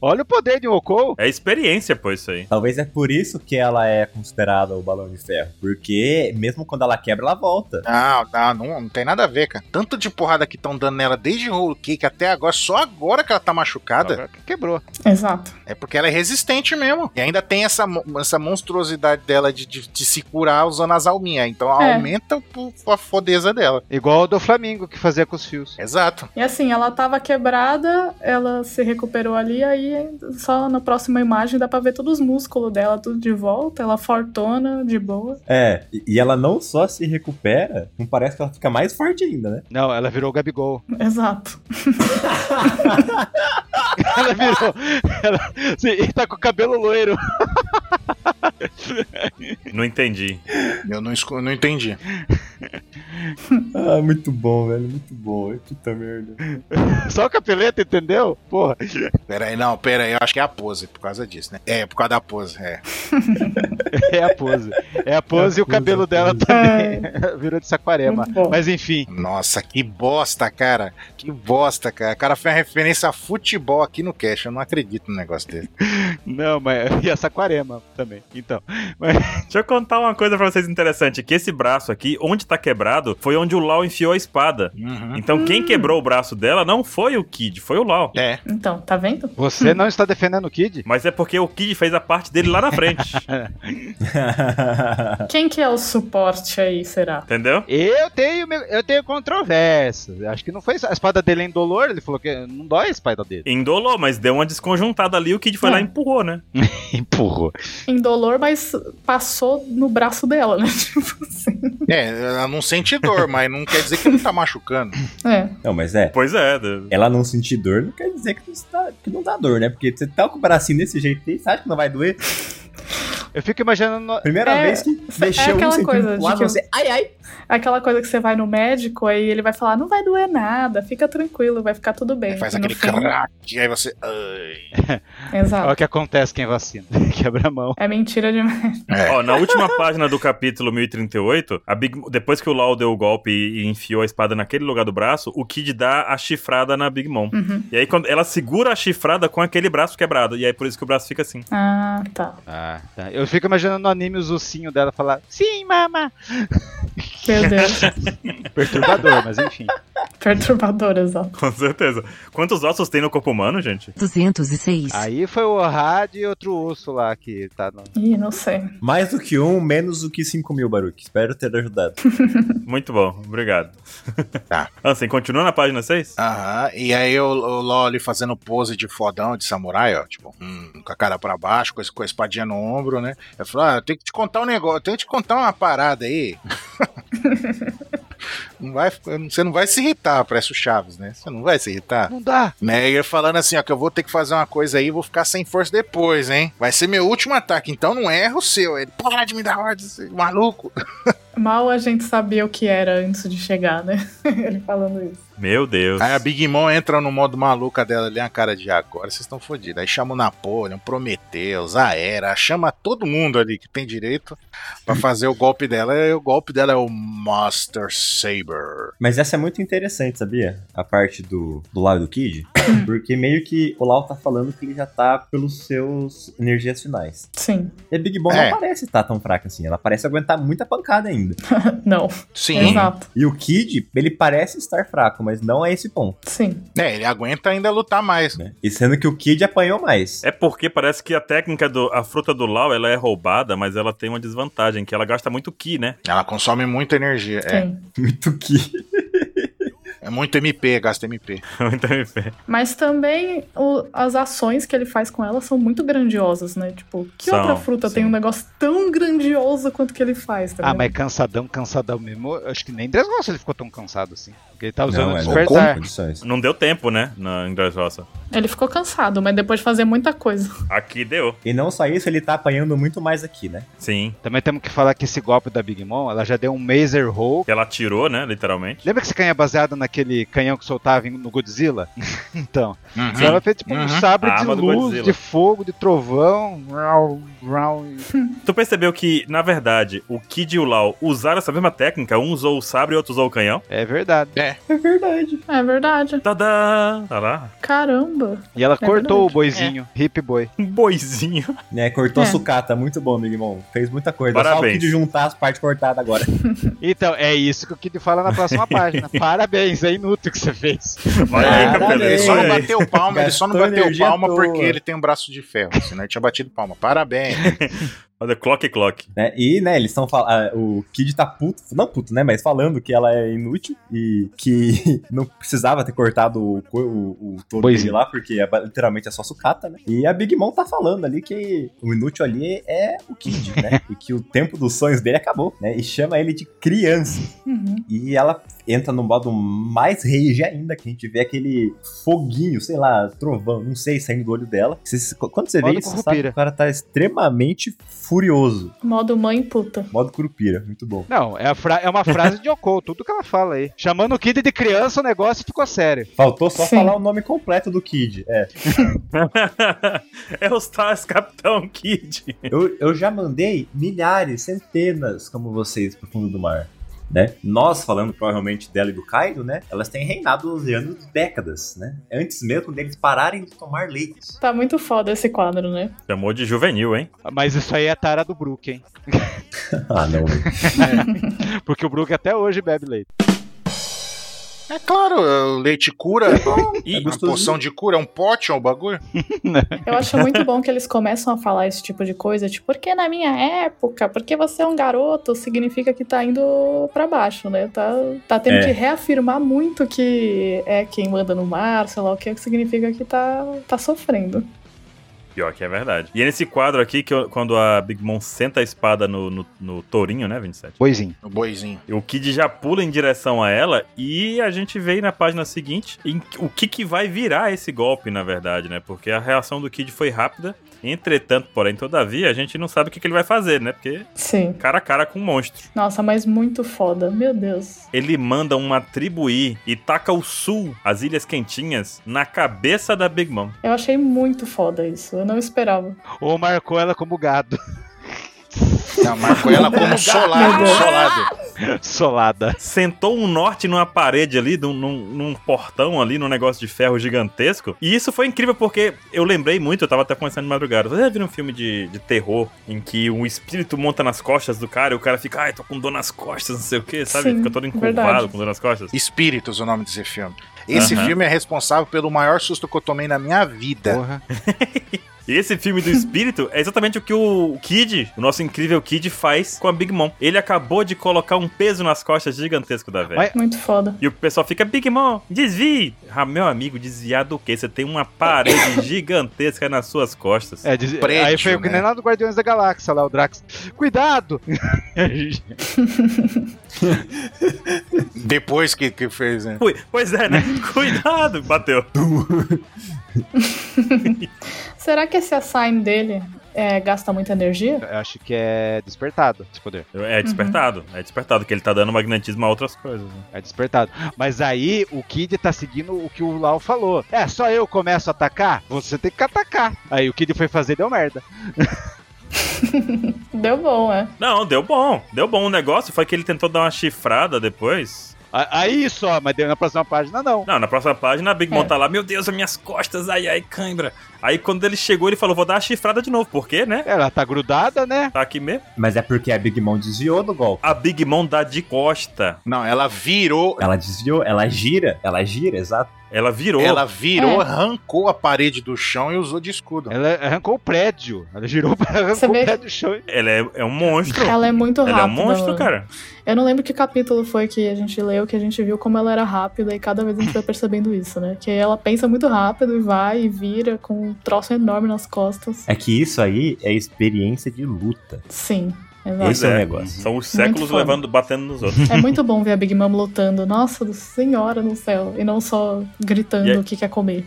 olha o poder de Okou. É experiência, pô, isso aí. Talvez é por isso que ela é considerada o balão de ferro. Porque mesmo quando ela quebra, ela volta. Não, não, não, não tem nada a ver, cara. Tanto de porrada que estão dando nela desde Whole Cake até agora, só agora que ela tá machucada, Agora que Quebrou. Exato. é porque ela é resistente mesmo. E ainda tem essa, essa monstruosidade dela de, de, de se curar usando as alminhas. Então É. aumenta o- a fodeza dela. Igual o do Flamengo que fazia com os fios. Exato. E assim, ela tava quebrada, ela se recuperou ali, aí só na próxima imagem dá pra ver todos os músculos dela, tudo de volta, ela fortona, de boa. É, e- ela não só se recupera, não parece que ela fica mais forte ainda, né? Não, ela virou o Gabigol. Exato. Ela virou. Ela, sim, e tá com o cabelo loiro. Não entendi. Eu não, esco- não entendi. Ah, muito bom, velho, muito bom. Puta merda. Só o capeleta, entendeu? Porra. Pera aí, não, pera aí. Eu acho que é a pose, por causa disso, né? É, por causa da pose, é. É a pose. É a pose É a e o cabelo pose, dela a pose. também virou de saquarema. Mas enfim. Nossa, que bosta, cara. Que bosta, cara. O cara fez uma referência a futebol aqui no Cash. Eu não acredito no negócio dele. Não, mas. E a saquarema também. Então. Deixa eu contar uma coisa pra vocês interessante, que esse braço aqui, onde tá quebrado, foi onde o Lau enfiou a espada. Uhum. Então quem quebrou o braço dela não foi o Kid, foi o Lau. É. Então, tá vendo? Você não está defendendo o Kid? Mas é porque o Kid fez a parte dele lá na frente, Quem que é o suporte aí, será? entendeu? Eu tenho, eu tenho controvérsias. Acho que não foi. A espada dele é indolor. Ele falou que não dói a espada dele. Indolou, mas deu uma desconjuntada ali, o Kid foi É. lá e empurrou, né? Empurrou. Indolor, mas passou no braço dela, né? Tipo assim. É, ela não sente dor, mas não quer dizer que não tá machucando. É. não, mas é. Pois é, Ela não sentir dor não quer dizer que não, está- que não dá dor, né? Porque você tá com o bracinho desse jeito aí, você acha que não vai doer? Eu fico imaginando. Primeira É, vez que é mexeu aquela um centímetro coisa pro de lado, que- você... Ai, ai! Aquela coisa que você vai no médico, aí ele vai falar, não vai doer nada, fica tranquilo, vai ficar tudo bem. Faz aquele fim- crack, aí você. ai. Olha Exato. o que acontece quem vacina. Quebra a mão. É mentira demais. É. Ó, na última página do capítulo 1038, a Big, depois que o Lau deu o golpe e, enfiou a espada naquele lugar do braço, o Kid dá a chifrada na Big Mom. Uhum. E aí quando ela segura a chifrada com aquele braço quebrado. E aí por isso que o braço fica assim. Ah, tá. Ah, tá. Eu fico imaginando no anime os ursinhos dela falar: Sim, mama! Meu Deus. Perturbador, mas enfim. Perturbador, exato. Com certeza. Quantos ossos tem no corpo humano, gente? 206. Aí foi o Had e outro urso lá que tá no. Ih, não sei. Mais do que um, menos do que 5 mil, Baruch. Espero ter ajudado. Muito bom, obrigado. Tá. Ansem, continua na página 6? Aham, e aí o, o LOL ali fazendo pose de fodão, de samurai, ó, tipo, hum, com a cara pra baixo, com, esse- com a espadinha no ombro, né? Eu falo, ah, eu tenho que te contar um negócio, eu tenho que te contar uma parada aí. Não vai, você não vai se irritar, parece o Chaves, né? Você não vai se irritar. Não dá! Né? E ele falando assim, ó, que eu vou ter que fazer uma coisa aí vou ficar sem força depois, hein? Vai ser meu último ataque, então não erra o seu. Ele, para de me dar ordem, seu maluco. Mal a gente sabia o que era antes de chegar, né? Ele falando isso. Meu Deus. Aí a Big Mom entra no modo maluca dela ali, a cara de agora, vocês estão fodidos. Aí chama o Napoleon, Prometheus, Aera, chama todo mundo ali que tem direito pra fazer o golpe dela. E o golpe dela é o Master Saber. Mas essa é muito interessante, sabia? A parte do, do lado do Kid. porque meio que o Lau tá falando que ele já tá pelos seus energias finais. Sim. E a Big Mom É. não parece estar tão fraca assim. Ela parece aguentar muita pancada ainda. Não. Sim. Exato. E o Kid, ele parece estar fraco, mas não é esse ponto. Sim. É, ele aguenta ainda lutar mais. Né? E sendo que o Kid apanhou mais. É porque parece que a técnica do. A fruta do Lau ela é roubada, mas ela tem uma desvantagem, que ela gasta muito Ki, né? Ela consome muita energia. É. Tem. Muito Ki. É muito MP, gasta MP. Muito MP. Mas também o- as ações que ele faz com ela são muito grandiosas, né? Tipo, que São, outra fruta tem sim. um negócio tão grandioso quanto que ele faz, tá Ah, ligado? mas cansadão, cansadão mesmo. Acho que nem Dressrosa ele ficou tão cansado assim. Porque ele tá usando Não, o é despertar. condições. Não deu tempo, né? Na em Dressrosa. Ele ficou cansado, mas depois de fazer muita coisa. Aqui deu. E não só isso, ele tá apanhando muito mais aqui, né? Sim. Também temos que falar que esse golpe da Big Mom, ela já deu um Mazer Hole. Que ela tirou, né? Literalmente. Lembra que esse canhão é baseado naquele canhão que soltava no Godzilla? então. Uhum. Então ela fez tipo um Uhum. sabre A de luz, de fogo, de trovão. Rau, rau, Tu percebeu que, na verdade, o Kid e o Lau usaram essa mesma técnica? Um usou o sabre e outro usou o canhão? É verdade. É verdade. É verdade. Tadã! Tá lá. Caramba. E ela É cortou verdade. o boizinho, hip boy. Um boizinho. Né, cortou É. a sucata, muito bom, Big Mom. Fez muita coisa. Só o Parabéns. Kid juntar as partes cortadas agora. Então, é isso que o Kid fala na próxima página. Parabéns, é inútil o que você fez. Parabéns. Ele só não bateu palma, ele só não bateu palma porque ele tem um braço de ferro, senão ele tinha batido palma. Parabéns. Olha, clock, clock. né? E, né, eles estão falando. O Kid tá puto, não puto, né? Mas falando que ela é inútil e que não precisava ter cortado o, o, o todo Pois dele é. lá, porque é, literalmente é só sucata, né? E a Big Mom tá falando ali que o inútil ali é o Kid, né? e que o tempo dos sonhos dele acabou, né? E chama ele de criança. Uhum. E ela entra no modo mais rage ainda, que a gente vê aquele foguinho, sei lá, trovão, não sei, saindo do olho dela. Você- quando você vê isso, você sabe que o cara tá extremamente furioso. Modo mãe puta. Modo Curupira, muito bom. Não, é, a fra- é uma frase de Yoko, tudo que ela fala aí. Chamando o Kid de criança, o negócio ficou sério. Faltou só Sim. falar o nome completo do Kid. É, é o Stars Capitão Kid. eu, eu já mandei milhares, centenas, como vocês, pro fundo do mar. Né? Nós, falando provavelmente dela e do Kaido, né? Elas têm reinado oceanos décadas, né? Antes mesmo deles pararem de tomar leite. Tá muito foda esse quadro, né? Chamou de juvenil, hein? Mas isso aí é tara do Brook, hein? ah, não. velho. Porque o Brook até hoje bebe leite. É claro, o leite cura. E Uma gostosinho. poção de cura, é um pote, é um bagulho. Eu acho muito bom que eles começam a falar esse tipo de coisa, tipo, porque na minha época, porque você é um garoto, significa que tá indo pra baixo, né? Tá, tá tendo É. que reafirmar muito que é quem manda no mar, sei lá o que, que significa que tá, tá sofrendo. Pior que é verdade. E é nesse quadro aqui, que eu- quando a Big Mom senta a espada no, no, no tourinho, né, 27? Boizinho. O boizinho. O Kid já pula em direção a ela e a gente vê aí na página seguinte em- o que, que vai virar esse golpe, na verdade, né? Porque a reação do Kid foi rápida. Entretanto, porém, todavia, a gente não sabe o que, que ele vai fazer, né? Porque Sim. cara a cara com um monstro. Nossa, mas muito foda. Meu Deus. Ele manda uma tribo ir e taca o sul, as ilhas quentinhas, na cabeça da Big Mom. Eu achei muito foda isso. Eu não esperava. Ou marcou ela como gado. Não, marcou ela como solado, solado. Solada. sentou um norte numa parede ali, num, num- num portão ali, num negócio de ferro gigantesco. E isso foi incrível porque eu lembrei muito, eu tava até conversando de madrugada. Você já viu um filme de, de terror em que um espírito monta nas costas do cara e o cara fica, ai, tô com dor nas costas, não sei o que, sabe? Sim, fica todo encurvado verdade. com dor nas costas. Espíritos, o nome desse filme. Esse Aham. filme é responsável pelo maior susto que eu tomei na minha vida. Porra. E esse filme do espírito é exatamente o que o Kid, o nosso incrível Kid, faz com a Big Mom. Ele acabou de colocar um peso nas costas gigantesco da velha. Muito foda. E o pessoal fica, Big Mom, desvie! Ah, meu amigo, desviar do quê? Você tem uma parede gigantesca nas suas costas. É, diz- Prédio, aí foi o que né? nem lá do Guardiões da Galáxia, lá o Drax. Cuidado! Depois que, que fez, né? Ui, Pois é, né? Cuidado! Bateu. Será que esse assign dele é, gasta muita energia? Eu acho que é despertado esse poder. É despertado. É despertado, que ele tá dando magnetismo a outras coisas. né? É despertado. Mas aí o Kid tá seguindo o que o Lau falou. É, só eu começo a atacar? Você tem que atacar. Aí o Kid foi fazer deu merda. Deu bom, é. Não, deu bom. Deu bom. O negócio foi que ele tentou dar uma chifrada depois. Aí só, mas deu na próxima página não. Não, na próxima página a Big Mom É. tá lá, meu Deus, as minhas costas, ai, ai, cãibra. Aí quando ele chegou, ele falou, vou dar a chifrada de novo. Por quê, né? Ela tá grudada, né? Tá aqui mesmo. Mas é porque a Big Mom desviou do golpe. A Big Mom dá de costa. Não, ela virou. Ela desviou, ela gira, ela gira, exato. Ela virou. Ela virou, É. arrancou a parede do chão e usou de escudo. Ela arrancou o prédio. Ela girou pra arrancou Você o vê- prédio do chão. Ela é, é um monstro. Ela é muito rápida. Ela é um monstro, mano. cara. Eu não lembro que capítulo foi que a gente leu, que a gente viu como ela era rápida e cada vez a gente vai percebendo isso, né? Que ela pensa muito rápido e vai e vira com troço enorme nas costas. É que isso aí é experiência de luta. Sim, exato. Pois Esse é o negócio. São os séculos levando, batendo nos outros. É muito bom ver a Big Mom lutando. Nossa senhora no céu. E não só gritando aí- o que quer comer.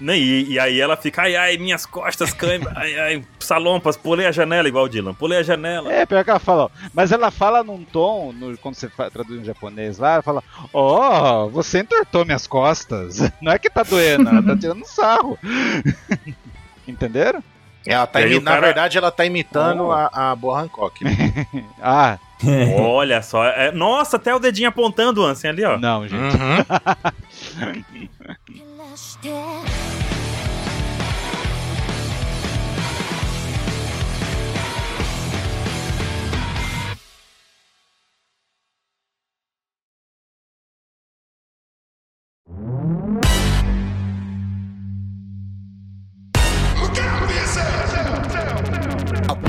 Né, e, e aí ela fica, ai, ai, minhas costas cãibra, ai, ai, salompas, pulei a janela, igual o Dylan, pulei a janela. É, pior que ela fala, ó. Mas ela fala num tom, no- quando você traduz em japonês lá, ela fala, ó, você entortou minhas costas. Não é que tá doendo, ela tá tirando sarro. Entenderam? Ela tá imi- Na cara- verdade, ela tá imitando Oh. a, a Boa Hancock. Ah, Olha só, é- nossa, até o dedinho apontando, Ansem, ali, ó. não, gente. Uhum.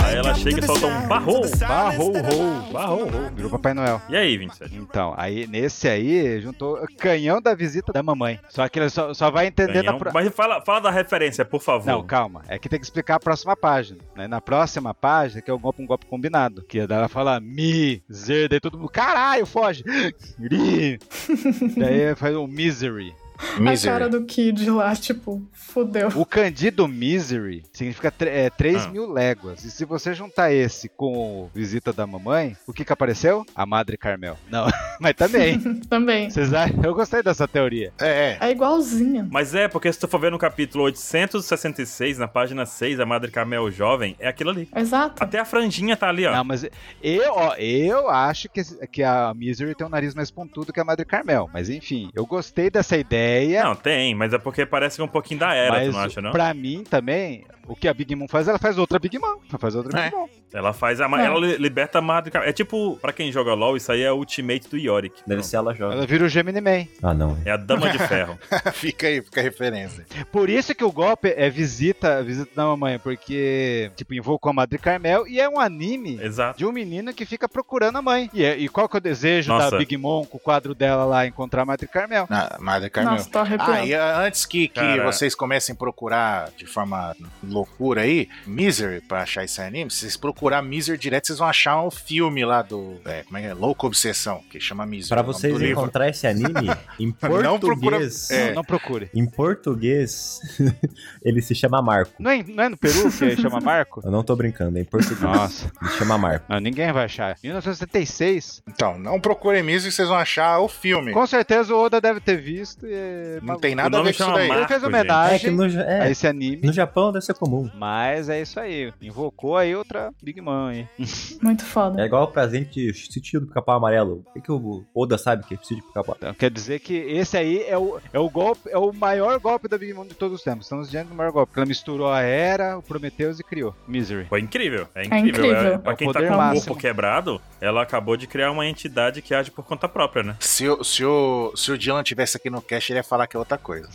Aí ela chega e solta um barrou, barrou, rou, barrou, rou. Virou Papai Noel. E aí, 27? Então, aí nesse aí juntou canhão da visita da mamãe. Só que ele só, só vai entender na Canhão. pro... Mas fala, fala da referência, por favor. Não, calma. É que tem que explicar a próxima página. Né? Na próxima página, que é o golpe, um golpe combinado. Que daí ela fala miser, daí todo mundo, caralho, foge. Daí faz um misery. A Misery. cara do Kid lá, tipo, fudeu. O candido misery significa 3 Ah. mil léguas. E se você juntar esse com o visita da mamãe, o que que apareceu? A Madre Carmel. Não, mas também. Também. Vocês acham? Eu gostei dessa teoria. É, é. É igualzinha. Mas é, porque se tu for ver no capítulo 866, na página 6, a Madre Carmel jovem, é aquilo ali. Exato. Até a franjinha tá ali, ó. Não, mas eu, ó, eu acho que, que a Misery tem um nariz mais pontudo que a Madre Carmel. Mas enfim, eu gostei dessa ideia. Não, tem, mas é porque parece um pouquinho da era, mas tu não acha, não? pra mim também, o que a Big Mom faz, ela faz outra Big Mom. Ela faz outra É. Big Mom. Ela faz a. É. Ela li- liberta a Madre Carmel. É tipo, pra quem joga LOL, isso aí é o ultimate do Yorick. Deve Pronto. ser ela jovem. Ela vira o Gemini Man. Ah, não. É a Dama de Ferro. fica aí, fica a referência. Por isso que o golpe é visita, visita da mamãe, porque, tipo, invocou a Madre Carmel e é um anime Exato. de um menino que fica procurando a mãe. E, é- e qual que é o desejo Nossa. da Big Mom com o quadro dela lá, encontrar a Madre Carmel? Na Madre Carmel. Nossa, tô arrepiando. Ah, e ah, antes que, que Cara. vocês comecem a procurar de forma loucura aí, Misery, pra achar esse anime, se vocês procurar Misery direto, vocês vão achar um filme lá do. É, como é que é? Louco Obsessão, que chama Misery. Pra nome vocês do livro. encontrar esse anime, em Não procura- português... É. Não, não procure. Em português, ele se chama Marco. Não é, não é no Peru que chama Marco? Eu não tô brincando, é em português. Nossa. Ele chama Marco. Não, ninguém vai achar. 1976. Então, não procurem Misery, vocês vão achar o filme. Com certeza o Oda deve ter visto e é Não maluco. tem nada O a ver com isso daí. Marco. Ele fez. É homenagem que no, Ja- a é, esse anime. no Japão deve ser comum. Mas é isso aí. Invocou aí outra Big Mom aí. Muito foda. É igual o presente sentido do capão amarelo. O que, que o Oda sabe que é sentido do capão Então, quer dizer que esse aí é o, é o golpe, é o maior golpe da Big Mom de todos os tempos. Estamos diante do maior golpe. Porque ela misturou a Era, o Prometheus e criou. Misery. Foi incrível. É incrível. incrível. É, pra É o quem tá com o máximo. corpo quebrado, ela acabou de criar uma entidade que age por conta própria, né? Se o, se, o, se o Dylan tivesse aqui no cast, ele ia falar que é outra coisa.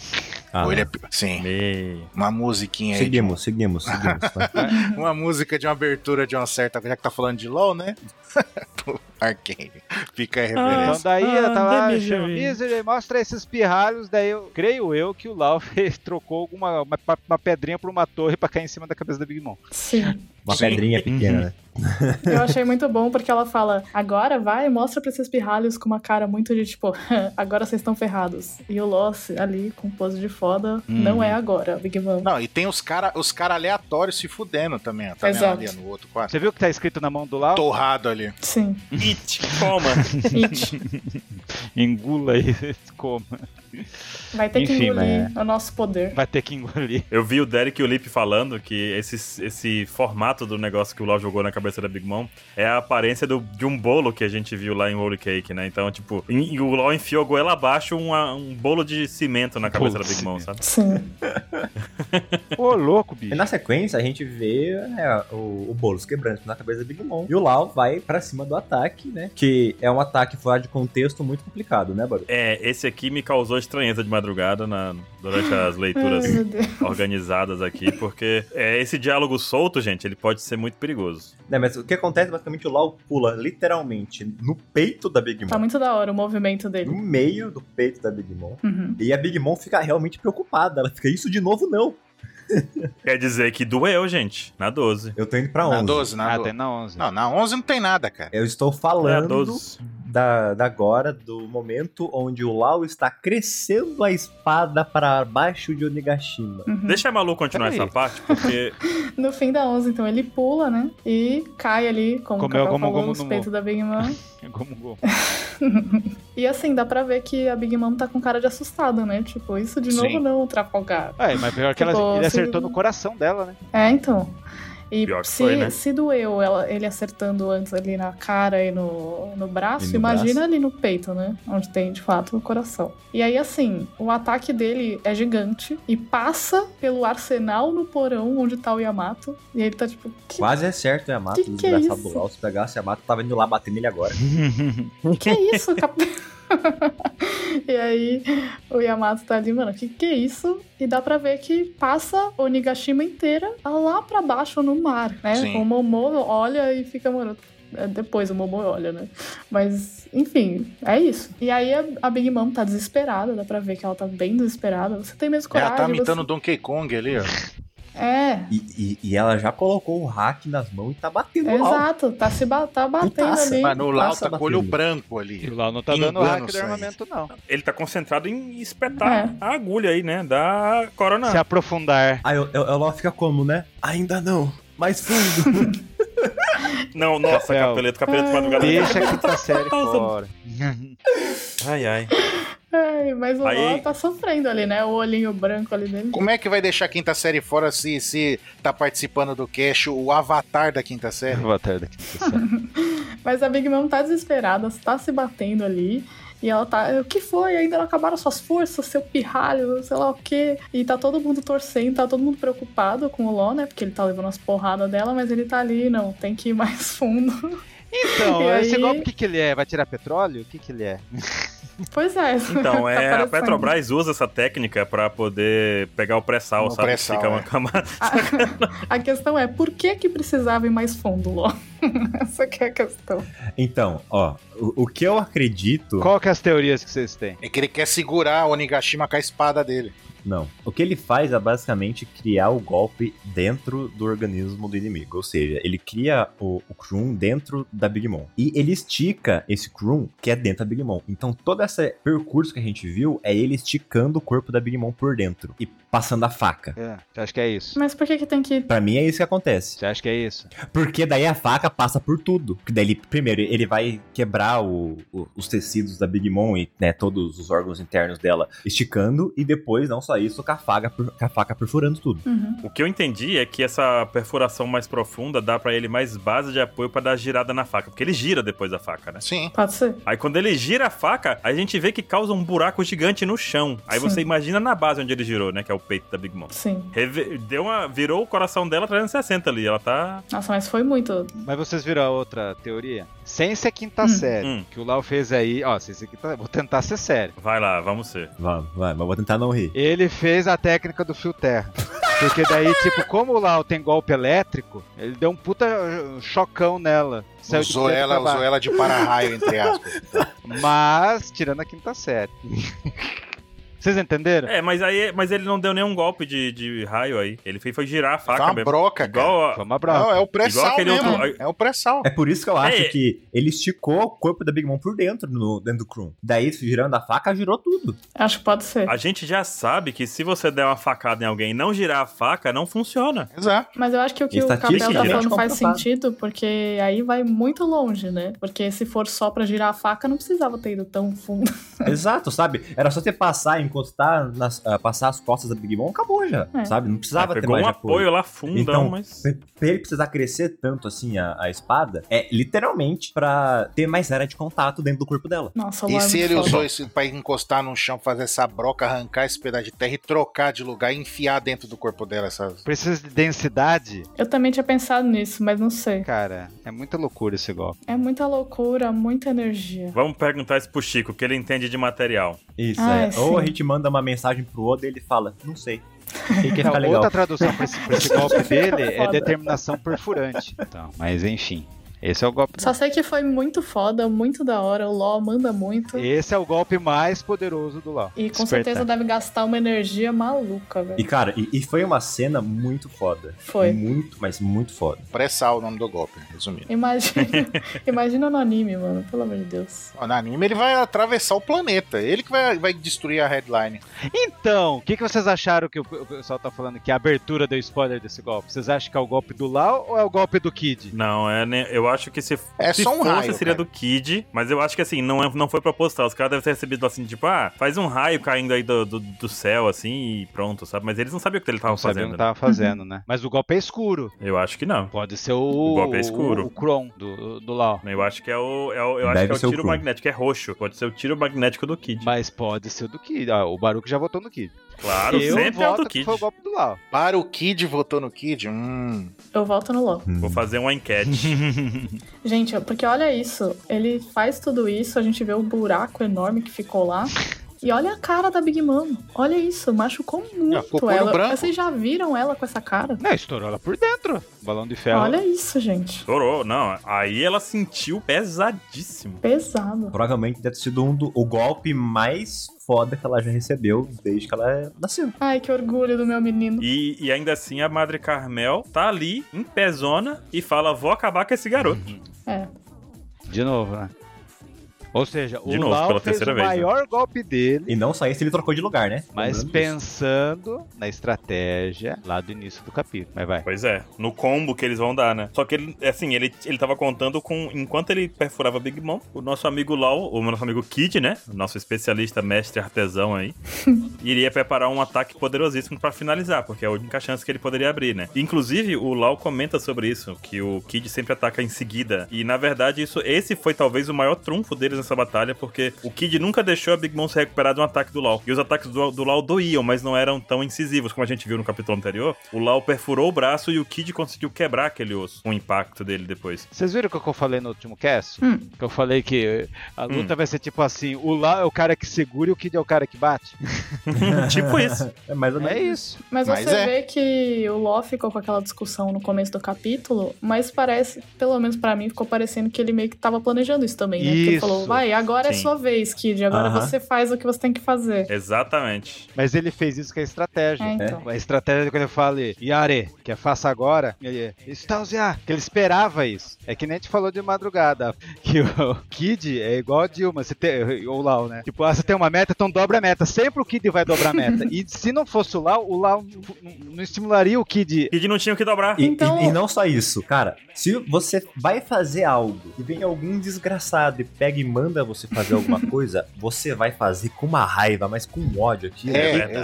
Ah, Ou ele não. é, sim, Me... uma musiquinha aí. de Seguimos, seguimos, seguimos. vai. Uma música de uma abertura de uma certa. Já que tá falando de LOL, né? Arcane. Fica aí a Então daí Ah, ela tá lá, The Misery. chama Misery, mostra esses pirralhos, daí eu creio eu que o Lau trocou alguma uma, uma pedrinha por uma torre pra cair em cima da cabeça da Big Mom. Sim. Uma Sim. pedrinha pequena, né? Eu achei muito bom porque ela fala: agora vai, mostra pra esses pirralhos com uma cara muito de tipo, agora vocês estão ferrados. E o Loss ali com pose de foda, não é agora, Big Mom. Não, e tem os cara, os cara aleatórios se fudendo também. ó. Tá vendo Exato. ali no outro quadro? Você viu o que tá escrito na mão do Lau? Torrado ali. Sim. It, coma. It. Engula aí, coma. Vai ter que Enfim, engolir o nosso poder. Vai ter que engolir. Eu vi o Derek e o Lip falando que esse, esse formato do negócio que o Lau jogou na cabeça da Big Mom é a aparência do- de um bolo que a gente viu lá em Holy Cake, né? Então, tipo, em- e o Lau enfiou goela abaixo uma- um bolo de cimento na cabeça Bolo da Big Mom, sabe? Sim. Ô, louco, E bicho. na sequência, a gente vê né, o, o Boulos quebrando na cabeça da Big Mom. E o Lau vai pra cima do ataque, né? Que é um ataque fora de contexto muito complicado, né, Baru? É, esse aqui me causou estranheza de madrugada na- durante as leituras Ai, organizadas aqui, porque é, esse diálogo solto, gente, ele pode ser muito perigoso. Né, mas o que acontece, basicamente, o Lau pula literalmente no peito da Big Mom. Tá muito da hora o movimento dele. No meio do peito da Big Mom. Uhum. E a Big Mom fica realmente preocupada. Ela fica, isso de novo não. Quer dizer que doeu, gente, na 12. Eu tô indo pra 11. Na 12, na Ah, 12. tem na 11. Não, na 11 não tem nada, cara. Eu estou É, falando 12. Da, da agora, do momento onde o Lau está crescendo a espada para baixo de Onigashima. Uhum. Deixa a Malu continuar Peraí. essa parte, porque No fim da 11, então, ele pula, né? E cai ali, como Comeu o Cacau gomu falou, gomu nos no peitos da Big Mom. Como gol. E assim, dá pra ver que a Big Mom tá com cara de assustada, né? Tipo, isso de novo Sim. não, Trafalgar. É, mas pior que ela, Tipo, ele se- acertou no coração dela, né? É, então. E Pior que se, foi, né? se doeu ela, ele acertando antes ali na cara e no, no braço, E no imagina braço. ali no peito, né? Onde tem de fato o coração. E aí, assim, o ataque dele é gigante e passa pelo arsenal no porão onde tá o Yamato. E ele tá tipo, que, Quase é certo, né, Yamato? Que O que é desgraçado isso? do. Se pegasse a Yamato, tava indo lá bater nele agora. que é isso, cap... E aí o Yamato tá ali, mano, que que é isso? E dá pra ver que passa o Nigashima inteira lá pra baixo no mar, né? Sim. O Momo olha e fica, mano. é, Depois o Momo olha, né? Mas, enfim, é isso. E aí a, a Big Mom tá desesperada, dá pra ver que ela tá bem desesperada. Você tem mesmo coragem. Ela tá imitando o você... Donkey Kong ali, ó. É, E, e- e ela já colocou o hack nas mãos e tá batendo o Lau. exato. Tá se ba tá batendo Putaça, ali. Mas no Lau tá com o olho branco ali. lá não tá dando Engano hack do sangue. armamento, não. ele tá concentrado em espetar É. a agulha aí, né? Da corona. Se aprofundar. Aí o, o, o Lau fica como, né? Ainda não. Mais fundo. Não, nossa, Rafael. capeleto, capeleto de madrugada. Deixa a quinta série Nossa. fora. Ai, ai. Ai, mas o Aí- Law tá sofrendo ali, né? O olhinho branco ali dele. Como é que vai deixar a quinta série fora se, se tá participando do cash o avatar da quinta série? Boa tarde, quinta série. Mas a Big Mom tá desesperada, tá se batendo ali. E ela tá. O que foi? Ainda não acabaram suas forças, seu pirralho, sei lá o quê. E tá todo mundo torcendo, tá todo mundo preocupado com o Ló, né? Porque ele tá levando as porradas dela, mas ele tá ali, não, tem que ir mais fundo. Então, E esse aí- golpe, o que, que ele é? Vai tirar petróleo? O que, que ele é? Pois é. Então, tá é, a. Petrobras usa essa técnica pra poder pegar o pré-sal, sabe? pré-sal, Fica uma é. camada. A, a questão é, por que que precisava ir mais fundo, Ló? Essa que é a questão. então, ó. O, o que eu acredito. Qual que é as teorias que vocês têm? É que ele quer segurar o Onigashima com a espada dele. Não. O que ele faz é basicamente criar o golpe dentro do organismo do inimigo. Ou seja, ele cria o, o Kroon dentro da Big Mom. E ele estica esse Kroon que é dentro da Big Mom. Então todo esse percurso que a gente viu é ele esticando o corpo da Big Mom por dentro. E passando a faca. É, você acha que é isso? Mas por que que tem que. Pra mim é isso que acontece. Você acha que é isso? Porque daí a faca passa por tudo. Porque daí, ele, primeiro, ele vai quebrar o- o- os tecidos da Big Mom e né, todos os órgãos internos dela esticando. E depois, não só isso, com a faca, com a faca perfurando tudo. Uhum. O que eu entendi é que essa perfuração mais profunda dá pra ele mais base de apoio pra dar girada na faca, porque ele gira depois da faca, né? Sim. Pode ser. Aí quando ele gira a faca, a gente vê que causa um buraco gigante no chão. Aí Sim. você imagina na base onde ele girou, né? Que é o peito da Big Mom. Sim. Reve- Deu uma, virou o coração dela 360 ali. Ela tá. Nossa, mas foi muito. Mas vocês viram a outra teoria? Sem ser quinta Hum. série, Hum. que o Lau fez aí, ó, sem ser quinta, vou tentar ser sério. Vai lá, vamos ser. Vamos, vai, mas vou tentar não rir. Ele fez a técnica do fio terra. Porque daí, tipo, como o Lau tem golpe elétrico, ele deu um puta uh, chocão nela. Usou ela, usou ela de para-raio, entre aspas. Mas, tirando a quinta série. Vocês entenderam? É, mas aí mas ele não deu nenhum golpe de, de raio aí. Ele fez foi girar a Foi faca uma mesmo. broca, cara. Igual. Foi uma Não, brava. é o pré-sal mesmo. outro- É o pré-sal. É por isso que eu acho É. que ele esticou o corpo da Big Mom por dentro, no, dentro do Kroon. Daí, girando a faca, girou tudo. Acho que pode ser. A gente já sabe que se você der uma facada em alguém e não girar a faca, não funciona. Exato. Mas eu acho que o que o Capel tá geralmente falando faz comprovado. sentido, porque aí vai muito longe, né? Porque se for só pra girar a faca, não precisava ter ido tão fundo. Exato, sabe? Era só você passar, encostar, nas, ah, passar as costas da Big Mom, acabou já, É. sabe? Não precisava ter pegou mais um apoio. apoio lá fundão, Então, mas. Pra ele precisar crescer tanto assim a, a espada, é literalmente pra ter mais área de contato dentro do corpo dela. Nossa, o E é se ele foda. usou isso pra encostar no chão, fazer essa broca, arrancar esse pedaço de terra e trocar de lugar e enfiar dentro do corpo dela essas. Precisa de densidade. Eu também tinha pensado nisso, mas não sei. Cara, é muita loucura esse golpe. É muita loucura, muita energia. Vamos perguntar isso pro Chico, que ele entende de material. Isso, Ah, é. sim. Ou a gente manda uma mensagem pro Oda e ele fala, não sei. Achei que legal. Outra tradução pra esse, pra esse golpe dele é determinação perfurante. Então, mas enfim. Esse é o golpe. Só sei que foi muito foda, muito da hora. O LoL manda muito. Esse é o golpe mais poderoso do LoL. E com Despertar. certeza deve gastar uma energia maluca, E velho. cara, e, e foi uma cena muito foda. Foi. Muito, mas muito foda. Pré-sal o nome do golpe, resumindo. Imagina, imagina no anime, mano. Pelo amor de Deus. No anime ele vai atravessar o planeta. Ele que vai, vai destruir a headline. Então, o que, que vocês acharam que o, o pessoal tá falando que a abertura deu spoiler desse golpe? Vocês acham que é o golpe do Lau ou é o golpe do Kid? Não, é, né, eu acho que se, É se só um fosse, raio, seria cara. do Kid, mas eu acho que assim, não, é- não foi proposital. Os caras devem ter recebido assim, tipo, ah, faz um raio caindo aí do, do, do céu, assim, e pronto, sabe? Mas eles não sabiam o que ele tava Não sabia o fazendo. que né? tava fazendo, né? Mas o golpe é escuro. Eu acho que não. Pode ser o. O golpe é escuro. O, o Kron do, do Lau. Eu acho que é o. É o eu acho Deve que é o o tiro Krum. magnético, é roxo. Pode ser o tiro magnético do Kid. Mas pode ser o do Kid. Ah, o Baruco já votou no Kid. Claro, Eu sempre é o voto do que Kid. foi o golpe do Lau. Para o Kid votou no Kid? Hum. Eu volto no LoL. Vou fazer uma enquete. Gente, porque olha isso. Ele faz tudo isso, a gente vê o buraco enorme que ficou lá. E olha a cara da Big Mom. Olha isso, machucou muito ela. branco. Vocês já viram ela com essa cara? Não, estourou ela por dentro. Balão de ferro. Olha isso, gente. Estourou, não. Aí ela sentiu pesadíssimo. Pesado. Provavelmente deve ter sido um do, o golpe mais foda que ela já recebeu desde que ela nasceu. Ai, que orgulho do meu menino. E, e ainda assim a Madre Carmel tá ali, em pezona, e fala: vou acabar com esse garoto. É. De novo, né? Ou seja, De o novo, Lau fez o vez, né? maior golpe dele, E não só isso, ele trocou de lugar, né? mas Lembrando pensando na estratégia lá do início do capítulo. Mas vai. Pois é, no combo que eles vão dar, né? Só que ele, assim, ele, ele tava contando com. Enquanto ele perfurava Big Mom, o nosso amigo Lau, o nosso amigo Kid, né? O nosso especialista, mestre artesão aí, iria preparar um ataque poderosíssimo pra finalizar, porque é a única chance que ele poderia abrir, né? Inclusive, o Lau comenta sobre isso, que o Kid sempre ataca em seguida. E na verdade, isso, esse foi talvez o maior trunfo deles nessa batalha, porque o Kid nunca deixou a Big Mom se recuperar de um ataque do Lau. E os ataques do, do Lau doíam, mas não eram tão incisivos, como a gente viu no capítulo anterior. O Lau perfurou o braço e o Kid conseguiu quebrar aquele osso, com o impacto dele depois. Vocês viram o que eu falei no último cast? Hum. Que eu falei que a luta Hum. vai ser tipo assim: o Lau é o cara que segura e o Kid é o cara que bate. tipo isso. É mais ou menos É isso. Mas, Mas você é. vê que o Law ficou com aquela discussão no começo do capítulo, mas parece, pelo menos pra mim, ficou parecendo que ele meio que tava planejando isso também, né? Porque ele Isso. falou, vai, agora é Sim. sua vez, Kid, agora Aham. você faz o que você tem que fazer. Exatamente. Mas ele fez isso com a estratégia. É, então. A estratégia quando eu falei, Yare, que é faça agora, ele Stausia, que ele esperava isso. É que nem gente falou de madrugada, que o Kid é igual a Dilma, você tem, ou Lau, né? Tipo, ah, você tem uma meta, então dobra a meta. Sempre o Kid vai dobrar a meta. e se não fosse o Lau, o Lau não- não estimularia o Kid. Kid não tinha o que dobrar. E, Então- e- e não só isso, cara. Se você vai fazer algo e vem algum desgraçado e pega e manda você fazer alguma coisa, você vai fazer com uma raiva, mas com ódio aqui, É, verdade. Então,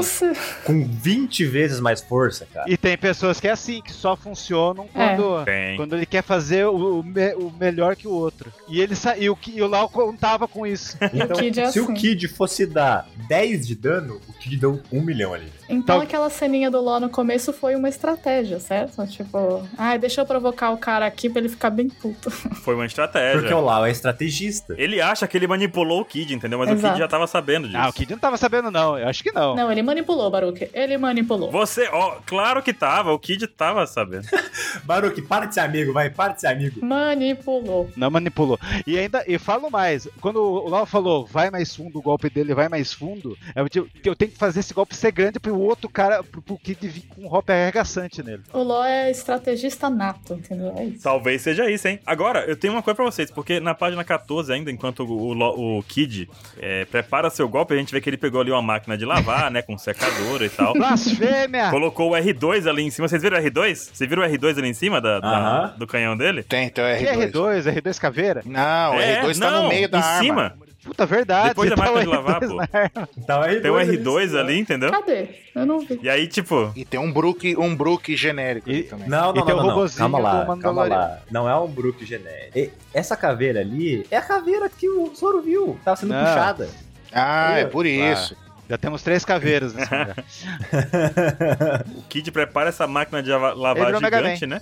exatamente. se... com 20 vezes mais força, cara. E tem pessoas que é assim, que só funcionam É. quando. Tem. Quando ele quer fazer o, o me- o melhor que o outro. E ele sa... e o, e o Lau contava com isso. Então, Kid é se assim. o Kid fosse dar 10 de dano, o Kid deu 1 milhão ali. Então Então- aquela ceninha do Law no começo foi uma estratégia, certo? Tipo, ai, deixa eu provocar o cara aqui pra ele ficar bem puto. Foi uma estratégia. Porque o Lau é estrategista. Ele acha que ele manipulou o Kid, entendeu? Mas o Exato. Kid já tava sabendo disso. Ah, o Kid não tava sabendo, não. Eu acho que não. Não, ele manipulou, Baruque. Ele manipulou. Você, ó, claro que tava, o Kid tava sabendo. Baruque, para de ser amigo, vai, para de ser amigo. Manipulou. Não manipulou. E ainda, e falo mais, quando o Lau falou vai mais fundo, o golpe dele vai mais fundo, eu, tipo, que eu tenho que fazer esse golpe ser grande pro outro cara, pro, pro Kid vir com um golpe arregaçante nele. O Ló é estrategista nato, entendeu? É isso. Talvez seja isso, hein? Agora, eu tenho uma coisa pra vocês, porque na página 14 ainda, enquanto o, o, o Kid é, prepara seu golpe, a gente vê que ele pegou ali uma máquina de lavar, né, com secador e tal. Blasfêmia! Colocou o R2 ali em cima. Vocês viram o R2? Você viram o R2 ali em cima da, da- do canhão dele? Tem, tem o Que R2. R2? R2 caveira? Não, o É, R2 tá não, no meio da em arma. cima. Puta, verdade. Depois da tá máquina de lavar, R2 pô. Então, aí Tem dois R2 ali, entendeu? Cadê? Eu não vi. E aí, tipo, E tem um Brook, um Brook genérico ali E- também. Não, E não, tem não, não, não. robozinho Calma lá, calma lá. Não é um Brook genérico. E- Essa caveira ali é a caveira que o Zoro viu. Tava sendo Não. puxada. Ah, é por isso. Já temos três caveiras nesse lugar. o Kid prepara essa máquina de lavar gigante, né?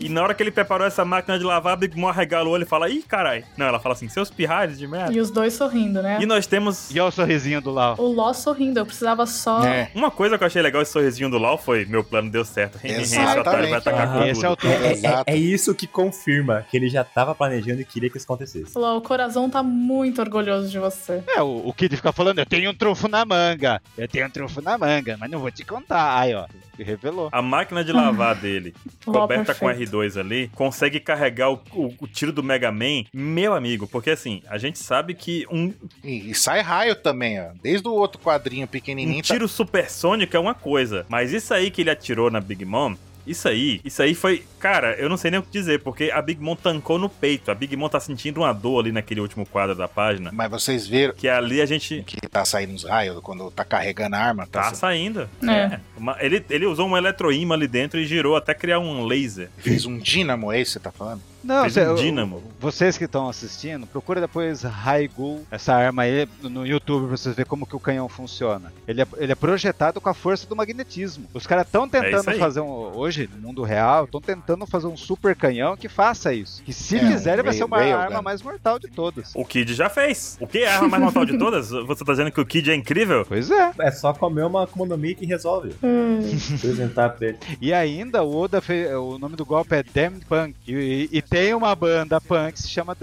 e na hora que ele preparou essa máquina de lavar, a Big Mom arregala o olho e fala, ih, carai. Não, ela fala assim, seus pirralhos de merda. E os dois sorrindo, né? E nós temos... E olha o sorrisinho do Lau. O Ló sorrindo, eu precisava só. É. Uma coisa que eu achei legal esse sorrisinho do Lau foi, meu plano deu certo. Vai. Esse é o. É, é- é isso que confirma que ele já tava planejando e queria que isso acontecesse. Ló, o coração tá muito orgulhoso de você. É, o, o Kid fica falando, eu tenho um trunfo na manga. Eu tenho um trunfo na manga, mas não vou te contar. Aí, ó, revelou. A máquina de lavar dele, coberta com perfeito. R2 ali, consegue carregar o, o- o tiro do Mega Man, meu amigo. Porque assim, a gente sabe que um, E, e sai raio também, ó. Desde o outro quadrinho um pequenininho. tá- tiro supersônico é uma coisa. Mas isso aí que ele atirou na Big Mom. Isso aí, isso aí foi. Cara, eu não sei nem o que dizer, porque a Big Mom tancou no peito. A Big Mom tá sentindo uma dor ali naquele último quadro da página. Mas vocês viram Que ali a gente. que tá saindo os raios quando tá carregando a arma? Tá sa- saindo. É. Uma- ele, ele usou um eletroímã ali dentro e girou até criar um laser. Fez um dínamo, é isso que você tá falando? Não, Fez um dínamo. Vocês que estão assistindo, procura depois Raigul, essa arma aí, no YouTube pra vocês verem como que o canhão funciona. Ele é, ele é projetado com a força do magnetismo. Os caras estão É tentando aí. fazer um. Hoje, no mundo real, estão tentando fazer um super canhão que faça isso. Que se É, fizer, ele vai ser uma rail- arma railgun. mais mortal de todas. O Kid já fez. O que é a arma mais mortal de todas? Você tá dizendo que o Kid é incrível? Pois é. É só comer uma Akuma no Mi que resolve. Hum. Apresentar pra ele. E ainda o Oda fez. O nome do golpe é Damned Punk. E, e tem uma banda punk que se chama.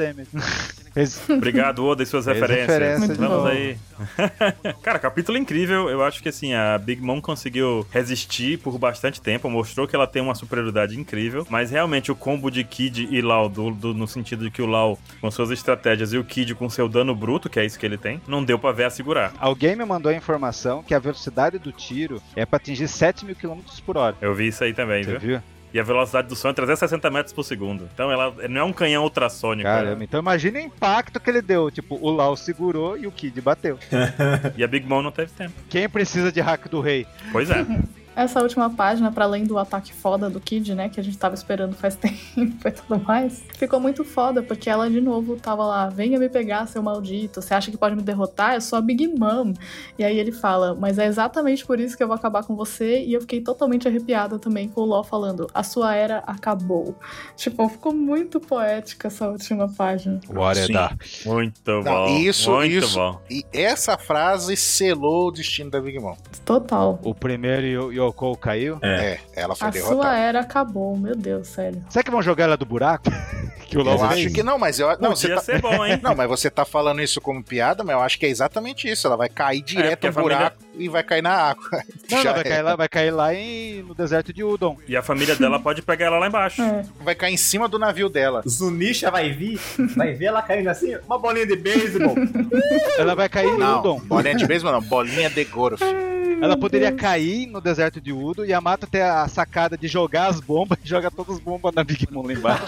Fez- Obrigado, Oda, e suas Fez referências. Vamos aí. Cara, capítulo incrível. Eu acho que assim, a Big Mom conseguiu resistir por bastante tempo. Mostrou que ela tem uma superioridade incrível. Mas realmente o combo de Kid e Lau, do, do- no sentido de que o Lau com suas estratégias e o Kid com seu dano bruto, que é isso que ele tem, não deu pra ver a segurar. Alguém me mandou a informação que a velocidade do tiro é pra atingir 7 mil km por hora. Eu vi isso aí também, Você viu? viu? E a velocidade do som é 360 metros por segundo. Então ela não é um canhão ultrassônico. Caramba, então imagina o impacto que ele deu. Tipo, o Lau segurou e o Kid bateu. é. E a Big Mom não teve tempo. Quem precisa de hack do rei? Pois é. Essa última página, pra além do ataque foda do Kid, né, que a gente tava esperando faz tempo e tudo mais, ficou muito foda, porque ela de novo tava lá, venha me pegar, seu maldito, você acha que pode me derrotar? Eu sou a Big Mom. E aí ele fala, mas é exatamente por isso que eu vou acabar com você, e eu fiquei totalmente arrepiada também com o Ló falando, a sua era acabou. Tipo, ficou muito poética essa última página. What Sim. Muito Não, bom. isso, muito isso. bom. E essa frase selou o destino da Big Mom. Total. O primeiro Yo- Yoko caiu. É, ela foi A sua derrotada. era acabou, meu Deus, sério. Será que vão jogar ela do buraco? que o Lau Eu acho que não, mas eu não, você tá, ser bom, hein? não, mas você tá falando isso como piada, mas eu acho que é exatamente isso. Ela vai cair direto porque no a família- buraco e vai cair na água. Não, não, vai é. cair lá, vai cair lá em, no deserto de Udon. E a família dela pode pegar ela lá embaixo. É. Vai cair em cima do navio dela. Zunisha vai vir, vai ver ela caindo assim, uma bolinha de beisebol. Ela vai cair em Não, Udon. bolinha de beisebol não, bolinha de golfe. Ela poderia cair no deserto de Udo e a Mata ter a sacada de jogar as bombas e jogar todas as bombas na Big Mom lá embaixo.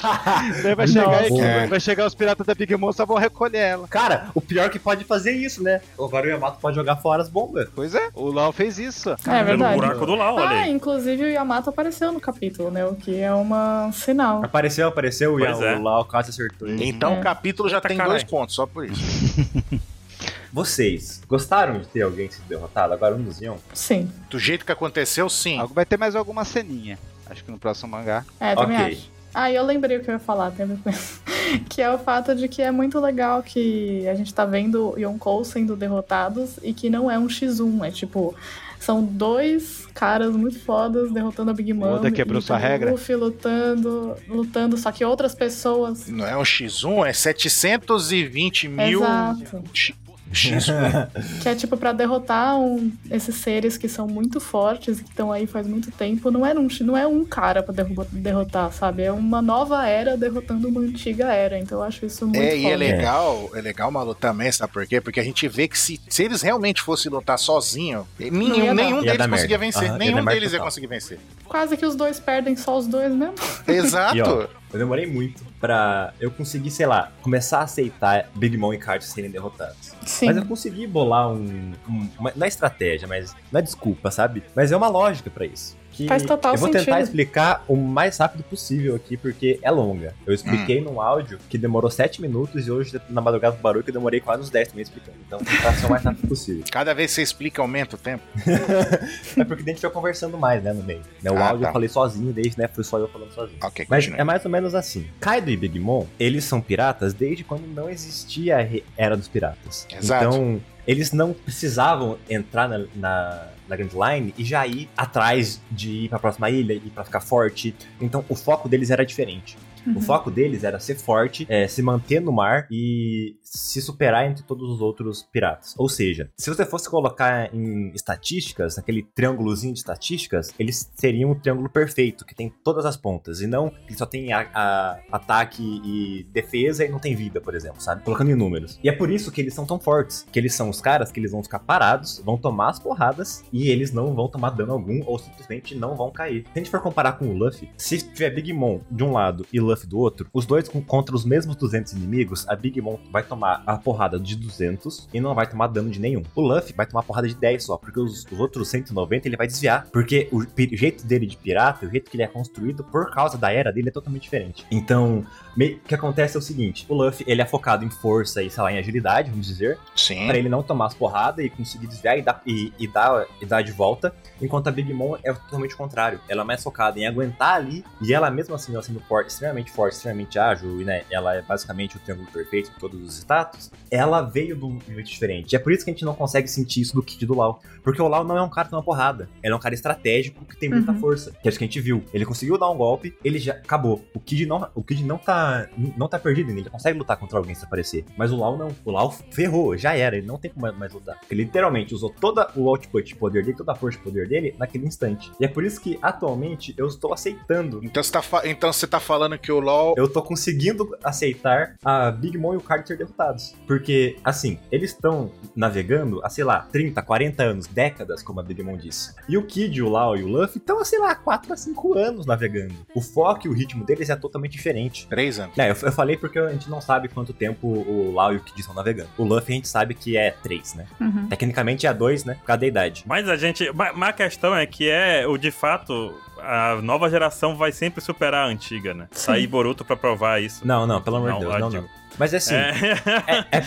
Daí vai chegar, a equipe, É. vai chegar os piratas da Big Mom só vão recolher ela. Cara, o pior que pode fazer isso, né? O Yamato pode jogar fora as bombas. Pois é, o Lau fez isso. É Pelo verdade. buraco do Lau, olha Ah, aí. inclusive o Yamato apareceu no capítulo, né? O que é uma um sinal. Apareceu, apareceu, Pois o, é. o Lau quase acertou. Então É. o capítulo já Eita, tem caralho. dois pontos, só por isso. Vocês gostaram de ter alguém sido derrotado? Agora um dos iam? Sim. Do jeito que aconteceu, sim. Algo- Vai ter mais alguma ceninha. Acho que no próximo mangá. É, também Ok. acho. Ah, e eu lembrei o que eu ia falar, tem a ver com isso. que é o fato de que é muito legal que a gente tá vendo Yonkou sendo derrotados e que não é um X1, é tipo. São dois caras muito fodas derrotando a Big Mom. Oda quebrou e sua regra. Luffy lutando, lutando, só que outras pessoas. Não é um X1, é 720 mil Exato. X- X1. Que é tipo pra derrotar um- esses seres que são muito fortes e que estão aí faz muito tempo. Não é um, não é um cara pra derrotar, sabe? É uma nova era derrotando uma antiga era. Então eu acho isso muito É, e é foda. legal, é legal, Malu, também, sabe por quê? Porque a gente vê que se, se eles realmente fossem lutar sozinho, nenhum, nenhum deles conseguia merda. vencer. Ia nenhum deles ia total. conseguir vencer. Quase que os dois perdem só os dois mesmo. Exato. Eu demorei muito pra eu conseguir, sei lá, começar a aceitar Big Mom e Kart serem derrotados. Sim. Mas eu consegui bolar um, um- uma, não é estratégia, mas não é desculpa, sabe? Mas é uma lógica pra isso. Que Faz total eu vou tentar sentido. explicar o mais rápido possível aqui, porque é longa. Eu expliquei num áudio que demorou 7 minutos e hoje, na madrugada do barulho, que eu demorei quase uns 10 também explicando. Então, vou tentar ser o mais rápido possível. Cada vez que você explica, aumenta o tempo. É porque a gente foi conversando mais, né, no meio. Né, o Ah, áudio tá. eu falei sozinho, desde, né, foi só eu falando sozinho. Ok, Mas continue. é mais ou menos assim. Kaido e Big Mom, eles são piratas desde quando não existia a Era dos Piratas. Exato. Então, eles não precisavam entrar na, na, na Grand Line e já ir atrás de ir pra próxima ilha, ir pra ficar forte. Então, o foco deles era diferente. O Uhum. foco deles era ser forte, é, se manter no mar e se superar entre todos os outros piratas. Ou seja, se você fosse colocar em estatísticas, aquele triângulozinho de estatísticas, eles seriam um triângulo perfeito, que tem todas as pontas, e não que só tem a- a- ataque e defesa e não tem vida, por exemplo, sabe? Colocando em números. E é por isso que eles são tão fortes, que eles são os caras que eles vão ficar parados, vão tomar as porradas e eles não vão tomar dano algum ou simplesmente não vão cair. Se a gente for comparar com o Luffy, se tiver Big Mom de um lado e Luffy do outro, os dois com- contra os mesmos 200 inimigos, a Big Mom vai tomar a porrada de 200 e não vai tomar dano de nenhum. O Luffy vai tomar porrada de 10 só, porque os, os outros 190 ele vai desviar, porque o, jeito dele de pirata, o jeito que ele é construído por causa da era dele é totalmente diferente. Então, o que acontece é o seguinte, o Luffy, ele é focado em força e, sei lá, em agilidade, vamos dizer, Sim. Pra ele não tomar as porradas e conseguir desviar e dar, e, e dar, e dar de volta. Enquanto a Big Mom é totalmente o contrário. Ela é mais focada em aguentar ali. E ela, mesmo assim, ela sendo forte, extremamente forte, extremamente ágil, e né, ela é basicamente o triângulo perfeito em todos os status. Ela veio de um jeito diferente. E é por isso que a gente não consegue sentir isso do Kid do Lau. Porque o Lau não é um cara que toma porrada. Ele é um cara estratégico que tem muita Uhum. força. Que é isso que a gente viu. Ele conseguiu dar um golpe, ele já acabou. O Kid não, o Kid não tá não tá perdido ainda. Ele consegue lutar contra alguém se aparecer. Mas o Lau não. O Lau ferrou, já era. Ele não tem como mais lutar. Ele literalmente usou todo o output de poder dele, toda a força de poder dele naquele instante. E é por isso que atualmente eu estou aceitando. Então você, tá fa- então você tá falando que o LoL. Eu tô conseguindo aceitar a Big Mom e o Card ser derrotados. Porque, assim, eles estão navegando há, sei lá, 30, 40 anos, décadas, como a Big Mom disse. E o Kid, o Lau e o Luffy estão, há, sei lá, 4 a 5 anos navegando. O foco e o ritmo deles é totalmente diferente. Três anos. É, eu, eu falei porque a gente não sabe quanto tempo o Lau e o Kid estão navegando. O Luffy a gente sabe que é 3, né? Uhum. Tecnicamente é 2, né? Por causa da idade. Mas a gente. Mas a questão é que é o de fato. A nova geração vai sempre superar a antiga, né? Sim. Sair Boruto pra provar isso. Não, não, pelo amor de Deus, eu não, não. Mas assim, É. é- é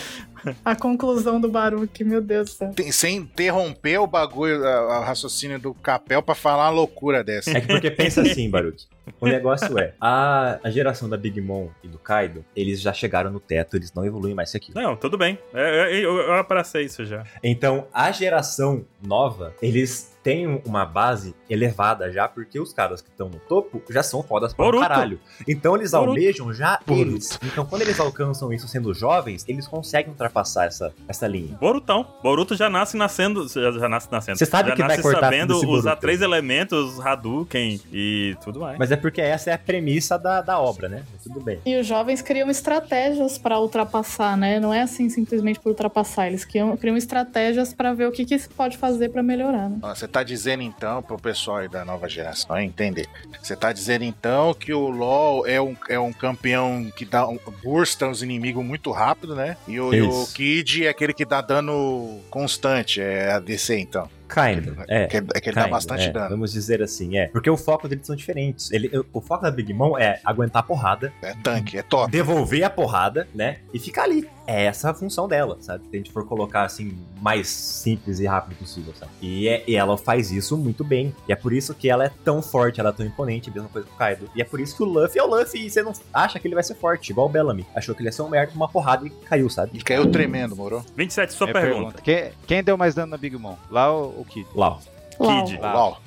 A conclusão do Baruque, meu Deus do céu. Tem- sem interromper o bagulho, a- o raciocínio do Capel pra falar uma loucura dessa. É que porque pensa assim, Baruch. O negócio é, a, a geração da Big Mom e do Kaido, eles já chegaram no teto, eles não evoluem mais que aquilo. Não, tudo bem. É, Eu, eu, eu abracei isso já. Então, a geração nova, eles têm uma base elevada já, porque os caras que estão no topo já são fodas pra Boruto. caralho. Então eles Boruto. almejam já Boruto. eles. Então quando eles alcançam isso sendo jovens, eles conseguem ultrapassar essa, essa linha. Borutão. Boruto já nasce nascendo. Já, já nasce nascendo. Você sabe já que vai nasce cortar sabendo usar três elementos, Hadouken e tudo mais. Mas é porque essa é a premissa da, da obra, né? Tudo bem. E os jovens criam estratégias pra ultrapassar, né? Não é assim simplesmente por ultrapassar. Eles criam, criam estratégias pra ver o que, que se pode fazer pra melhorar, né? Ó, Você tá dizendo então, pro pessoal aí da nova geração entender. Você tá dizendo então que o LoL é um, é um campeão que dá um, bursta os inimigos muito rápido, né? E o, e o. Kid é aquele que dá dano constante, é a DC então. Kind, é. Que, é que ele dá Kind, bastante é, dano. Vamos dizer assim, é. Porque o foco deles são diferentes. Ele, o foco da Big Mom é aguentar a porrada, É tanque, é top. devolver a porrada, né? E ficar ali. É essa a função dela, sabe? Se a gente for colocar assim, mais simples e rápido possível, sabe? E, é- e ela faz isso muito bem. E é por isso que ela é tão forte, ela é tão imponente, mesma coisa com o Kaido. E é por isso que o Luffy é o Luffy e você não acha que ele vai ser forte, igual o Bellamy. Achou que ele ia ser um merda, uma porrada e caiu, sabe? E caiu tremendo, moro? 27, sua Minha pergunta. Quem, quem deu mais dano na Big Mom? Lá ou o Kid? Lá. Lau. Kid. LOL.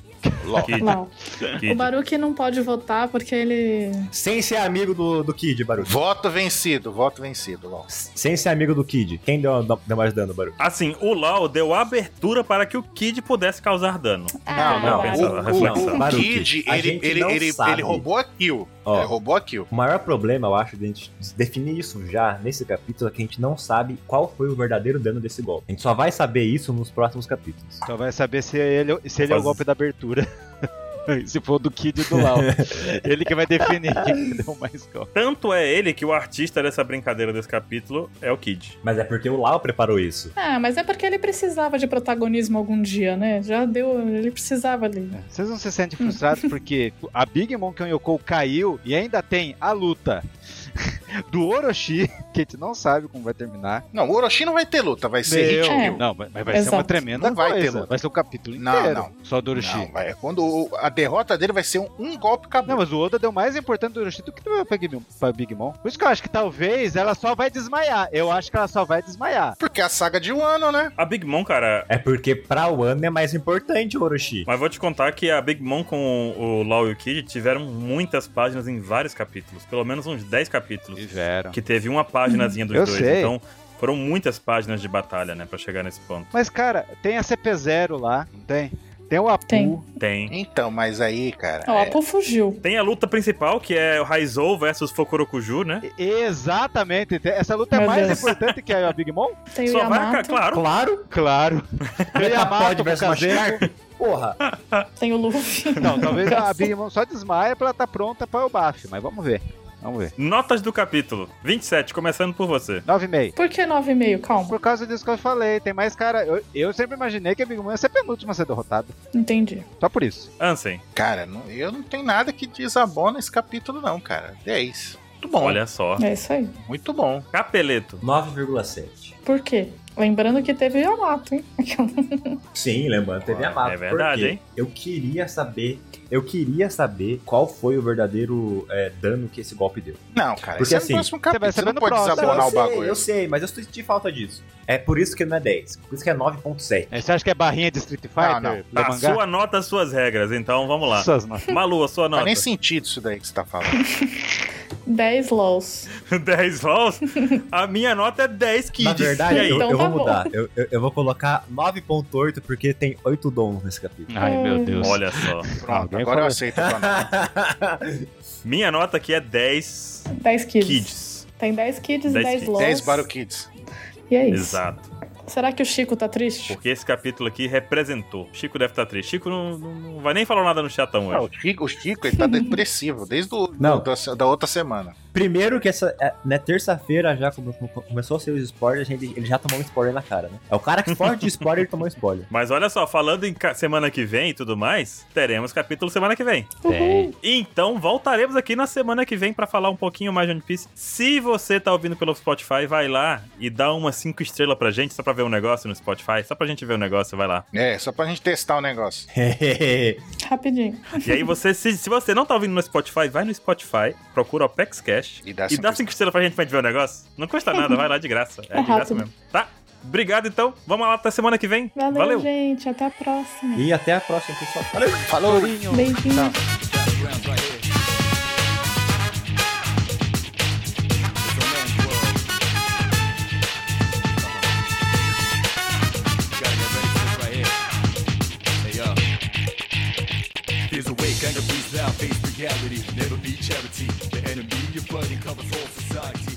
LOL. Kid. Lau. Kid. O Baruque não pode votar porque ele. Sem ser amigo do, do Kid, Baru. Voto vencido, voto vencido, LOL. Sem ser amigo do Kid. Quem deu, deu mais dano, Baru? Assim, o Lau deu abertura para que o Kid pudesse causar dano. Ah, não, Baruque. pensa- O, o, o Baruque, Kid, ele, ele, não ele, ele roubou a kill. Ó. Ele roubou a kill. O maior problema, eu acho, de a gente definir isso já nesse capítulo é que a gente não sabe qual foi o verdadeiro dano desse golpe. A gente só vai saber isso nos próximos capítulos. Só vai saber se ele, se ele é o golpe da abertura. se for do Kid do Lau. ele que vai definir quem deu mais golpe. Tanto é ele que o artista dessa brincadeira desse capítulo é o Kid. Mas é porque o Lau preparou isso. Ah, mas é porque ele precisava de protagonismo algum dia, né? Já deu. Ele precisava ali. Vocês não se sentem frustrados porque a Big Mom que Yoko caiu e ainda tem a luta do Orochi, que a gente não sabe como vai terminar. Não, o Orochi não vai ter luta, vai ser hit É. kill. Não, mas vai ser Exato. uma tremenda Não vai ter coisa. luta. Vai ser o capítulo Não, inteiro. não. Só do Orochi. Não, vai. Quando o- a derrota dele vai ser um, um golpe acabou. Não, mas o Oda deu mais importante do Orochi do que deu pra Big, pra Big Mom. Por isso que eu acho que talvez ela só vai desmaiar. Eu acho que ela só vai desmaiar. Porque é a saga de um ano, né? A Big Mom, cara. É porque pra Wano é mais importante o Orochi. Mas vou te contar que a Big Mom com o Lau e o Kid tiveram muitas páginas em vários capítulos. Pelo menos uns 10 capítulos. Tiveram. Que teve uma páginazinha dos Eu dois. sei. Então, foram muitas páginas de batalha, né? Pra chegar nesse ponto. Mas, cara, tem a CP0 lá, não tem? Tem o Apu. Tem. Tem. Então, mas aí, cara. O é- Apu fugiu. Tem a luta principal, que é o Raizou versus Fokorokuju, né? Exatamente. Essa luta é Meu mais Deus. importante que a Big Mom? Tem o Só vai, Yamato, claro. Claro. Claro. Tem o Yamato versus. Porra. tem o Luffy. Não, talvez a Big Mom só desmaia pra ela estar pronta para o buff, mas vamos ver. Vamos ver. Notas do capítulo. 27, começando por você. 9,5. Por que 9,5? Calma. Por causa disso que eu falei, tem mais cara. Eu, eu sempre imaginei que a Big Mom ia ser a penúltima a ser derrotada. Entendi. Só por isso. Ansem, Cara, não- eu não tenho nada que desabona esse capítulo, não, cara. 10. Muito bom. olha só. É isso aí. Muito bom. Capeleto. 9,7. Por quê? Lembrando que teve o Yamato, hein? Sim, lembrando, teve a mapa. É verdade, hein? Eu queria saber. Eu queria saber qual foi o verdadeiro é, dano que esse golpe deu. Não, cara, Porque é assim, no próximo você vai saber no pode próximo. desabonar eu o sei, bagulho. eu sei, mas eu senti falta disso. É por isso que não é 10. Por isso que é 9,7. É, Você acha que é barrinha de Street Fighter? Não, não. Tá, sua nota, suas regras. Então, vamos lá. Suas notas. Malu, a sua Não faz nota. nem sentido isso daí que você tá falando. 10 LOLs. 10 vols? A minha nota é 10 kids. Na verdade, e aí? eu, Então eu tá vou bom. mudar. Eu, eu, eu vou colocar 9,8 porque tem 8 dons nesse capítulo. Ai, meu Deus. Olha só. Pronto, agora falou- eu aceito a tua nota. Minha nota aqui é 10 10 kids. kids. Tem 10 kids 10 e 10 kids. LOLs. 10 Battle Kids. E é isso. Exato. Será que o Chico tá triste? Porque esse capítulo aqui representou. Chico deve estar triste. Chico não, não- não vai nem falar nada no chatão hoje. o, Chico, o Chico, ele tá depressivo desde o, Não. da, da outra semana. Primeiro que essa, é, né, terça-feira já come- come- começou a ser os spoilers, a gente, ele já tomou um spoiler na cara, né? É o cara que forte de spoiler, ele tomou um spoiler. Mas olha só, falando em semana que vem e tudo mais, teremos capítulo semana que vem. Tem. Então voltaremos aqui na semana que vem pra falar um pouquinho mais de One Piece. Se você tá ouvindo pelo Spotify, vai lá e dá umas 5 estrelas pra gente, só pra ver o negócio no Spotify. Só pra gente ver o negócio, vai lá. É, só pra gente testar o negócio. Rapidinho. E aí você, se, se você não tá ouvindo no Spotify, vai no Spotify, procura o Apex Cash E dá e cinco dá 5 estrelas pra gente pra gente ver o negócio. Não custa nada, vai lá de graça. É, É de graça rápido. mesmo. Tá? Obrigado então. Vamos lá até semana que vem. Valeu, Valeu. gente. Até a próxima. e até a próxima, pessoal. Valeu! Falou! Beijinho. Reality. bloody covers all society.